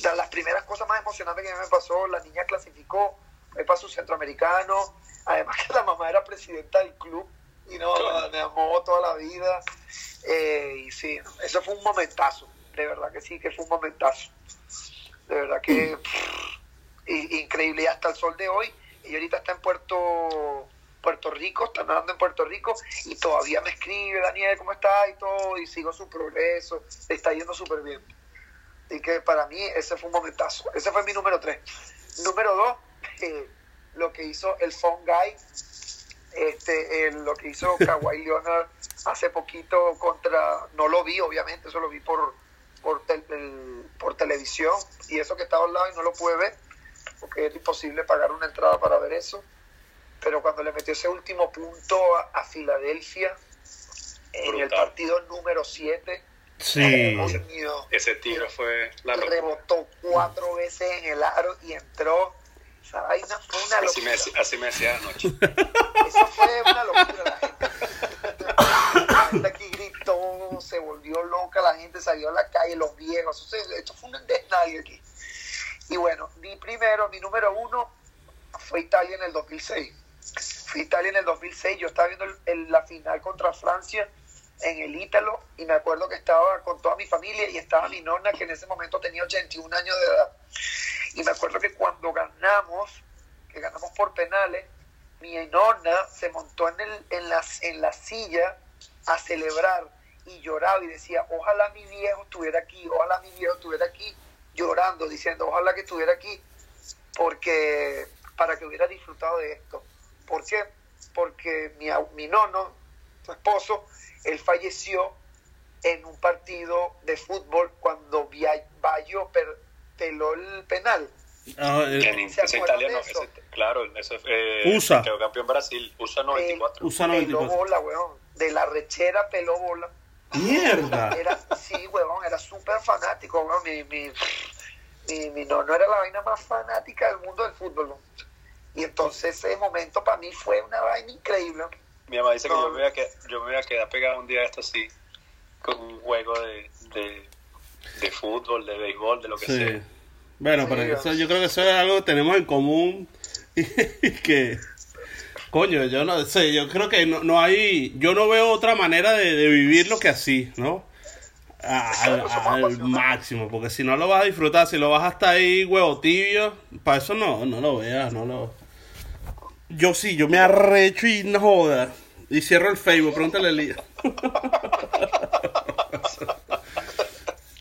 Speaker 3: De las primeras cosas más emocionantes que me pasó, la niña clasificó, me pasó centroamericano, además que la mamá era presidenta del club y no, me amó toda la vida. Eh, y sí, eso fue un momentazo, de verdad que sí, que fue un momentazo. De verdad que increíble. Y hasta el sol de hoy, y ahorita está en Puerto Puerto Rico, está nadando en Puerto Rico y todavía me escribe, Daniel, ¿cómo estás? Y todo, y sigo su progreso, le está yendo súper bien. Así que para mí ese fue un momentazo. Ese fue mi número tres. Número dos, eh, lo que hizo el Phone Guy, este, el- lo que hizo Kawhi Leonard hace poquito contra, no lo vi obviamente, eso lo vi por, por, tel- el- por televisión y eso que estaba al lado y no lo pude ver porque es imposible pagar una entrada para ver eso. Pero cuando le metió ese último punto a, a Filadelfia en el partido número 7,
Speaker 1: Sí.
Speaker 2: Ese tiro fue la locura.
Speaker 3: rebotó cuatro veces en el aro y entró. Esa vaina fue una
Speaker 2: Así me,
Speaker 3: locura.
Speaker 2: así me decía anoche.
Speaker 3: Eso fue una locura. La gente, la gente aquí gritó, se volvió loca, la gente salió a la calle, los viejos. Esto fue un desnalgue aquí. Y bueno, mi primero, mi número uno fue Italia en el 2006. Fue Italia en el 2006. Yo estaba viendo el- la final contra Francia en el Ítalo y me acuerdo que estaba con toda mi familia y estaba mi nonna que en ese momento tenía 81 años de edad. Y me acuerdo que cuando ganamos, que ganamos por penales, mi nonna se montó en, el, en, la, en la silla a celebrar y lloraba y decía, ojalá mi viejo estuviera aquí, ojalá mi viejo estuviera aquí, llorando, diciendo, ojalá que estuviera aquí, porque para que hubiera disfrutado de esto. ¿Por qué? Porque mi, au- mi nono, su esposo, él falleció en un partido de fútbol cuando Bayo peló el penal.
Speaker 1: Ah, eh,
Speaker 2: En
Speaker 3: ¿Se
Speaker 2: ese
Speaker 3: acuerdan
Speaker 2: italiano,
Speaker 3: de eso?
Speaker 2: ese- claro, ese eh,
Speaker 1: USA.
Speaker 2: quedó campeón Brasil, USA 94.
Speaker 1: USA
Speaker 3: peló
Speaker 1: 94.
Speaker 3: bola, weón. De la rechera peló bola.
Speaker 1: Mierda.
Speaker 3: Era, sí, huevón, era súper fanático, weón. Mi, mi, mi, mi nono era la vaina más fanática del mundo del fútbol. Y entonces ese momento para mí fue una vaina increíble.
Speaker 2: Mi mamá dice que
Speaker 3: No.
Speaker 2: yo me, voy a quedar, yo me voy a quedar pegado un día a esto así, con un juego de, de, de fútbol, de béisbol, de lo que
Speaker 1: Sí.
Speaker 2: sea.
Speaker 1: Bueno,
Speaker 3: Sí,
Speaker 1: pero
Speaker 3: yo-
Speaker 1: eso, yo creo que eso es algo que tenemos en común y, que, coño, yo no sé, yo creo que no, no hay, yo no veo otra manera de, de vivirlo que así, ¿no? Al, máximo, porque si no lo vas a disfrutar, si lo vas hasta ahí huevo tibio, para eso no, no lo veas, no lo... Yo sí, yo me arrecho y no joda. Y cierro el Facebook, pregúntale a Elías.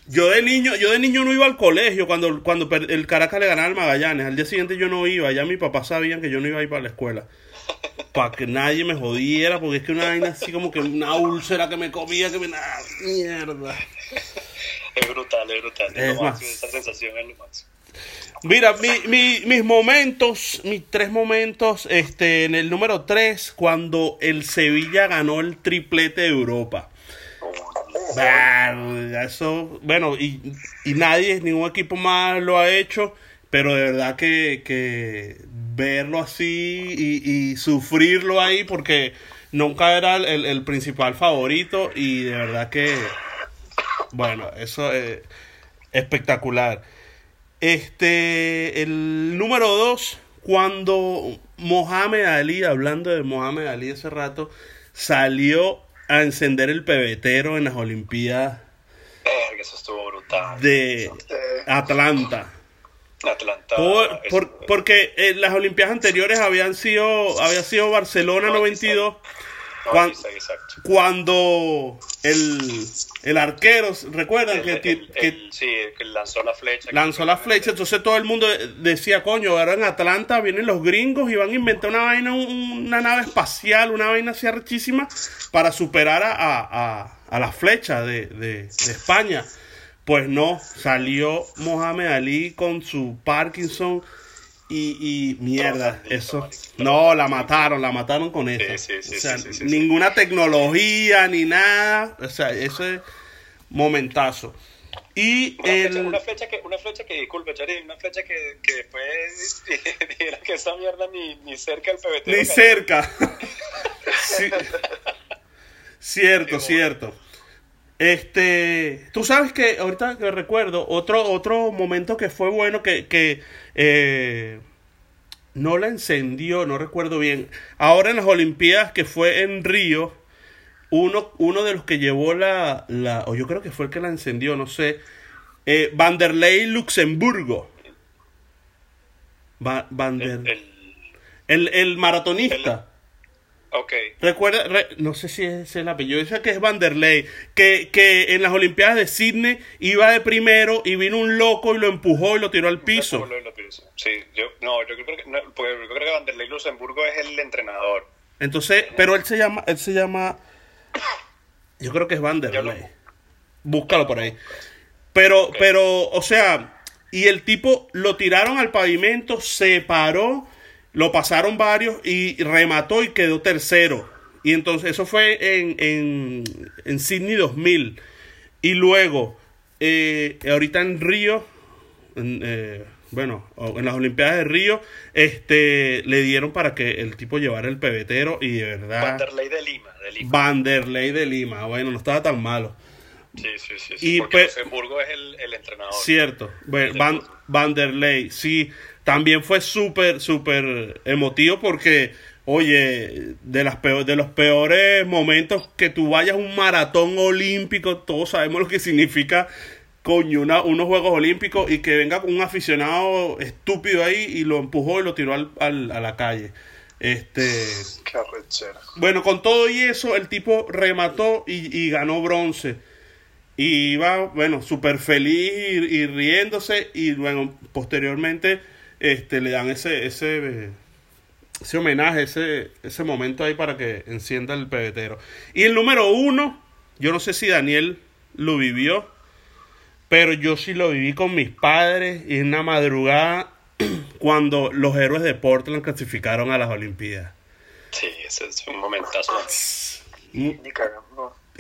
Speaker 1: Yo de niño, yo de niño no iba al colegio cuando, cuando el Caracas le ganaba al Magallanes. Al día siguiente yo no iba, ya mi papá sabían que yo no iba a ir para la escuela. Para que nadie me jodiera, porque es que una vaina así como que una úlcera que me comía, que me... ¡Ah, mierda!
Speaker 2: Es brutal, es brutal. Es
Speaker 1: Es
Speaker 2: lo
Speaker 1: más.
Speaker 2: máximo, esa sensación es lo máximo.
Speaker 1: Mira, mi, mi- mis momentos, mis tres momentos, este, en el número tres, cuando el Sevilla ganó el triplete de Europa. Verga, Eso, bueno, y, y nadie, ningún equipo más lo ha hecho, pero de verdad que, que verlo así y, y sufrirlo ahí porque nunca era el, el- principal favorito y de verdad que, bueno, eso es espectacular. Este, el número dos, cuando Mohamed Ali, hablando de Mohamed Ali hace rato, salió a encender el pebetero en las Olimpiadas
Speaker 2: Verga, eso estuvo brutal.
Speaker 1: de Atlanta.
Speaker 2: Atlanta.
Speaker 1: Por-
Speaker 2: es-
Speaker 1: porque en las Olimpiadas anteriores habían sido, había sido Barcelona 92,
Speaker 2: no,
Speaker 1: cuan-
Speaker 2: sí, exacto.
Speaker 1: cuando el, el arquero, recuerdan
Speaker 2: El-
Speaker 1: que,
Speaker 2: el- sí, que lanzó la flecha.
Speaker 1: lanzó la flecha, entonces todo el mundo decía, coño, ahora en Atlanta vienen los gringos y van a inventar una vaina, un- una nave espacial, una vaina así arrechísima para superar a, a, a- a la flecha de, de- de España. Pues no, salió Mohamed Ali con su Parkinson y, y mierda, eso. No, la mataron, la mataron con eso.
Speaker 2: sí, sí,
Speaker 1: o sea,
Speaker 2: sí, sí, sí,
Speaker 1: ninguna tecnología ni nada. O sea, eso es momentazo. Y
Speaker 2: Una flecha,
Speaker 1: el...
Speaker 2: una flecha que, una flecha que, disculpe, Chari, una flecha que, que después dijera que esa mierda ni, ni cerca del PBT.
Speaker 1: Ni cerca. Cierto, cierto. Este, tú sabes que ahorita que recuerdo otro otro momento que fue bueno que que eh, no la encendió, no recuerdo bien. Ahora en las Olimpiadas que fue en Río, uno uno de los que llevó la la o yo creo que fue el que la encendió, no sé. Eh, Vanderlei Luxemburgo. Va- Vander-
Speaker 2: El, el-
Speaker 1: el, el maratonista.
Speaker 2: Ok.
Speaker 1: Recuerda, re- no sé si es el apellido, dice que es Vanderlei, que, que en las Olimpiadas de Sydney iba de primero y vino un loco y lo empujó y lo tiró al piso.
Speaker 2: Sí, yo, no, yo creo que, no, porque yo creo que Vanderlei Luxemburgo es el entrenador.
Speaker 1: Entonces, pero él se llama, él se llama, yo creo que es Vanderlei.
Speaker 2: lo-
Speaker 1: Búscalo por ahí. Pero, pero, o sea, y el tipo lo tiraron al pavimento, se paró, lo pasaron varios y remató y quedó tercero. Y entonces eso fue en, en, en Sydney 2000. Y luego, eh, ahorita en Río, en, eh, bueno, en las Olimpiadas de Río, este, le dieron para que el tipo llevara el pebetero y de verdad...
Speaker 2: Vanderlei de Lima, de Lima.
Speaker 1: Vanderlei de Lima, bueno, no estaba tan malo.
Speaker 2: Sí, sí, sí. sí
Speaker 1: Y
Speaker 2: porque
Speaker 1: pues-
Speaker 2: Luxemburgo es el, el entrenador.
Speaker 1: Cierto. Bueno, Van, Vanderlei, sí. También fue súper, súper emotivo porque, oye, de, las peor- de los peores momentos que tú vayas a un maratón olímpico, todos sabemos lo que significa, coño, una- unos Juegos Olímpicos y que venga un aficionado estúpido ahí y lo empujó y lo tiró al, al- a la calle. Este,
Speaker 3: Qué
Speaker 1: bueno, con todo y eso, el tipo remató y, y ganó bronce. Y iba, bueno, súper feliz y, y riéndose. Y bueno, posteriormente este, le dan ese, ese, ese homenaje, ese, ese momento ahí para que encienda el pebetero. Y el número uno, yo no sé si Daniel lo vivió, pero yo sí lo viví con mis padres y en una madrugada cuando los héroes de Portland clasificaron a las Olimpiadas.
Speaker 2: Sí, ese es un momentazo.
Speaker 1: Mm.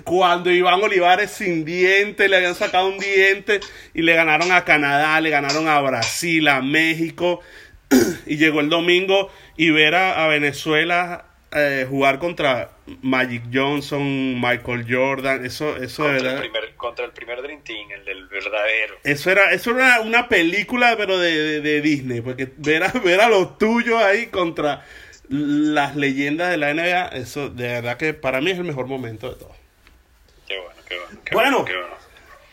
Speaker 1: Cuando Iván Olivares sin diente, le habían sacado un diente y le ganaron a Canadá, le ganaron a Brasil, a México. Y llegó el domingo y ver a, a Venezuela eh, jugar contra Magic Johnson, Michael Jordan, eso, eso
Speaker 2: Contra el,
Speaker 1: verdad.
Speaker 2: primer, contra el primer Dream Team, el del verdadero.
Speaker 1: Eso era, eso era una película, pero de, de- de Disney, porque ver a, ver a los tuyos ahí contra las leyendas de la NBA, eso de verdad que para mí es el mejor momento de todo.
Speaker 2: Qué bueno, qué bueno. Qué
Speaker 1: Bueno.
Speaker 2: qué bueno.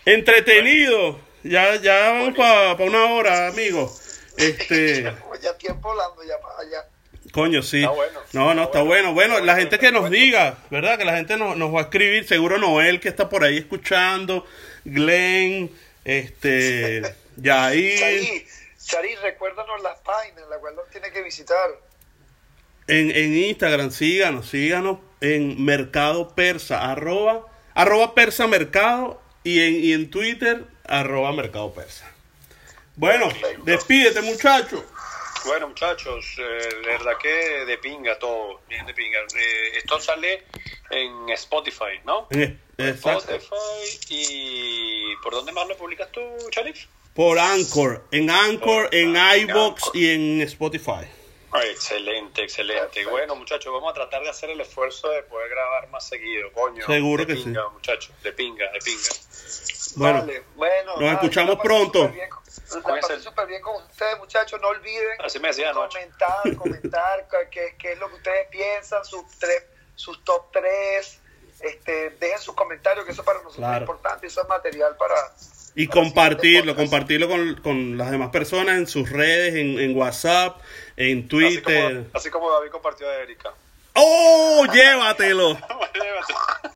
Speaker 1: Entretenido. Ya, ya vamos para una hora, amigo. Este,
Speaker 3: Ya tiempo volando ya para allá.
Speaker 1: coño, sí.
Speaker 2: Está bueno.
Speaker 1: No, no,
Speaker 2: Está
Speaker 1: está bueno.
Speaker 2: bueno. Está
Speaker 1: la gente que nos diga, ¿verdad? Que la gente nos, nos va a escribir. Seguro Noel, que está por ahí escuchando. Glenn, este, Yair.
Speaker 3: Chari, Chari, recuérdanos las páginas, las cuales nos tiene que visitar.
Speaker 1: En, en Instagram, síganos, síganos en Mercado Persa, arroba, arroba Persa Mercado y en, y en Twitter, arroba Mercado Persa. Bueno, despídete muchacho.
Speaker 2: Bueno, muchachos, eh, de verdad que de pinga todo, bien de pinga. Eh, esto sale en Spotify, ¿no?
Speaker 1: Exacto.
Speaker 2: Spotify y... ¿Por dónde más lo publicas tú, Charif?
Speaker 1: Por Anchor. En Anchor,
Speaker 2: Por-
Speaker 1: en iBox y en Spotify.
Speaker 2: Excelente, excelente. Bueno, muchachos, vamos a tratar de hacer el esfuerzo de poder grabar más seguido, coño.
Speaker 1: Seguro
Speaker 2: de
Speaker 1: que sí.
Speaker 2: pinga, muchachos, de pinga, de pinga.
Speaker 1: Bueno,
Speaker 3: Vale, bueno.
Speaker 1: nos escuchamos pronto.
Speaker 3: súper bien con- La pasé súper bien con ustedes, muchachos. No olviden
Speaker 2: Así me decía
Speaker 3: comentar, comentar qué- qué, qué es lo que ustedes piensan, sus tres, sus top 3. Este, dejen sus comentarios, que eso para nosotros
Speaker 1: Claro.
Speaker 3: es importante. Eso es material para.
Speaker 1: Y
Speaker 3: para
Speaker 1: compartirlo, compartirlo con, con las demás personas en sus redes, en, en WhatsApp, en
Speaker 2: Así
Speaker 1: Twitter.
Speaker 2: como, así como David compartió a Erika.
Speaker 1: ¡Oh! Llévatelo.
Speaker 2: Llévate.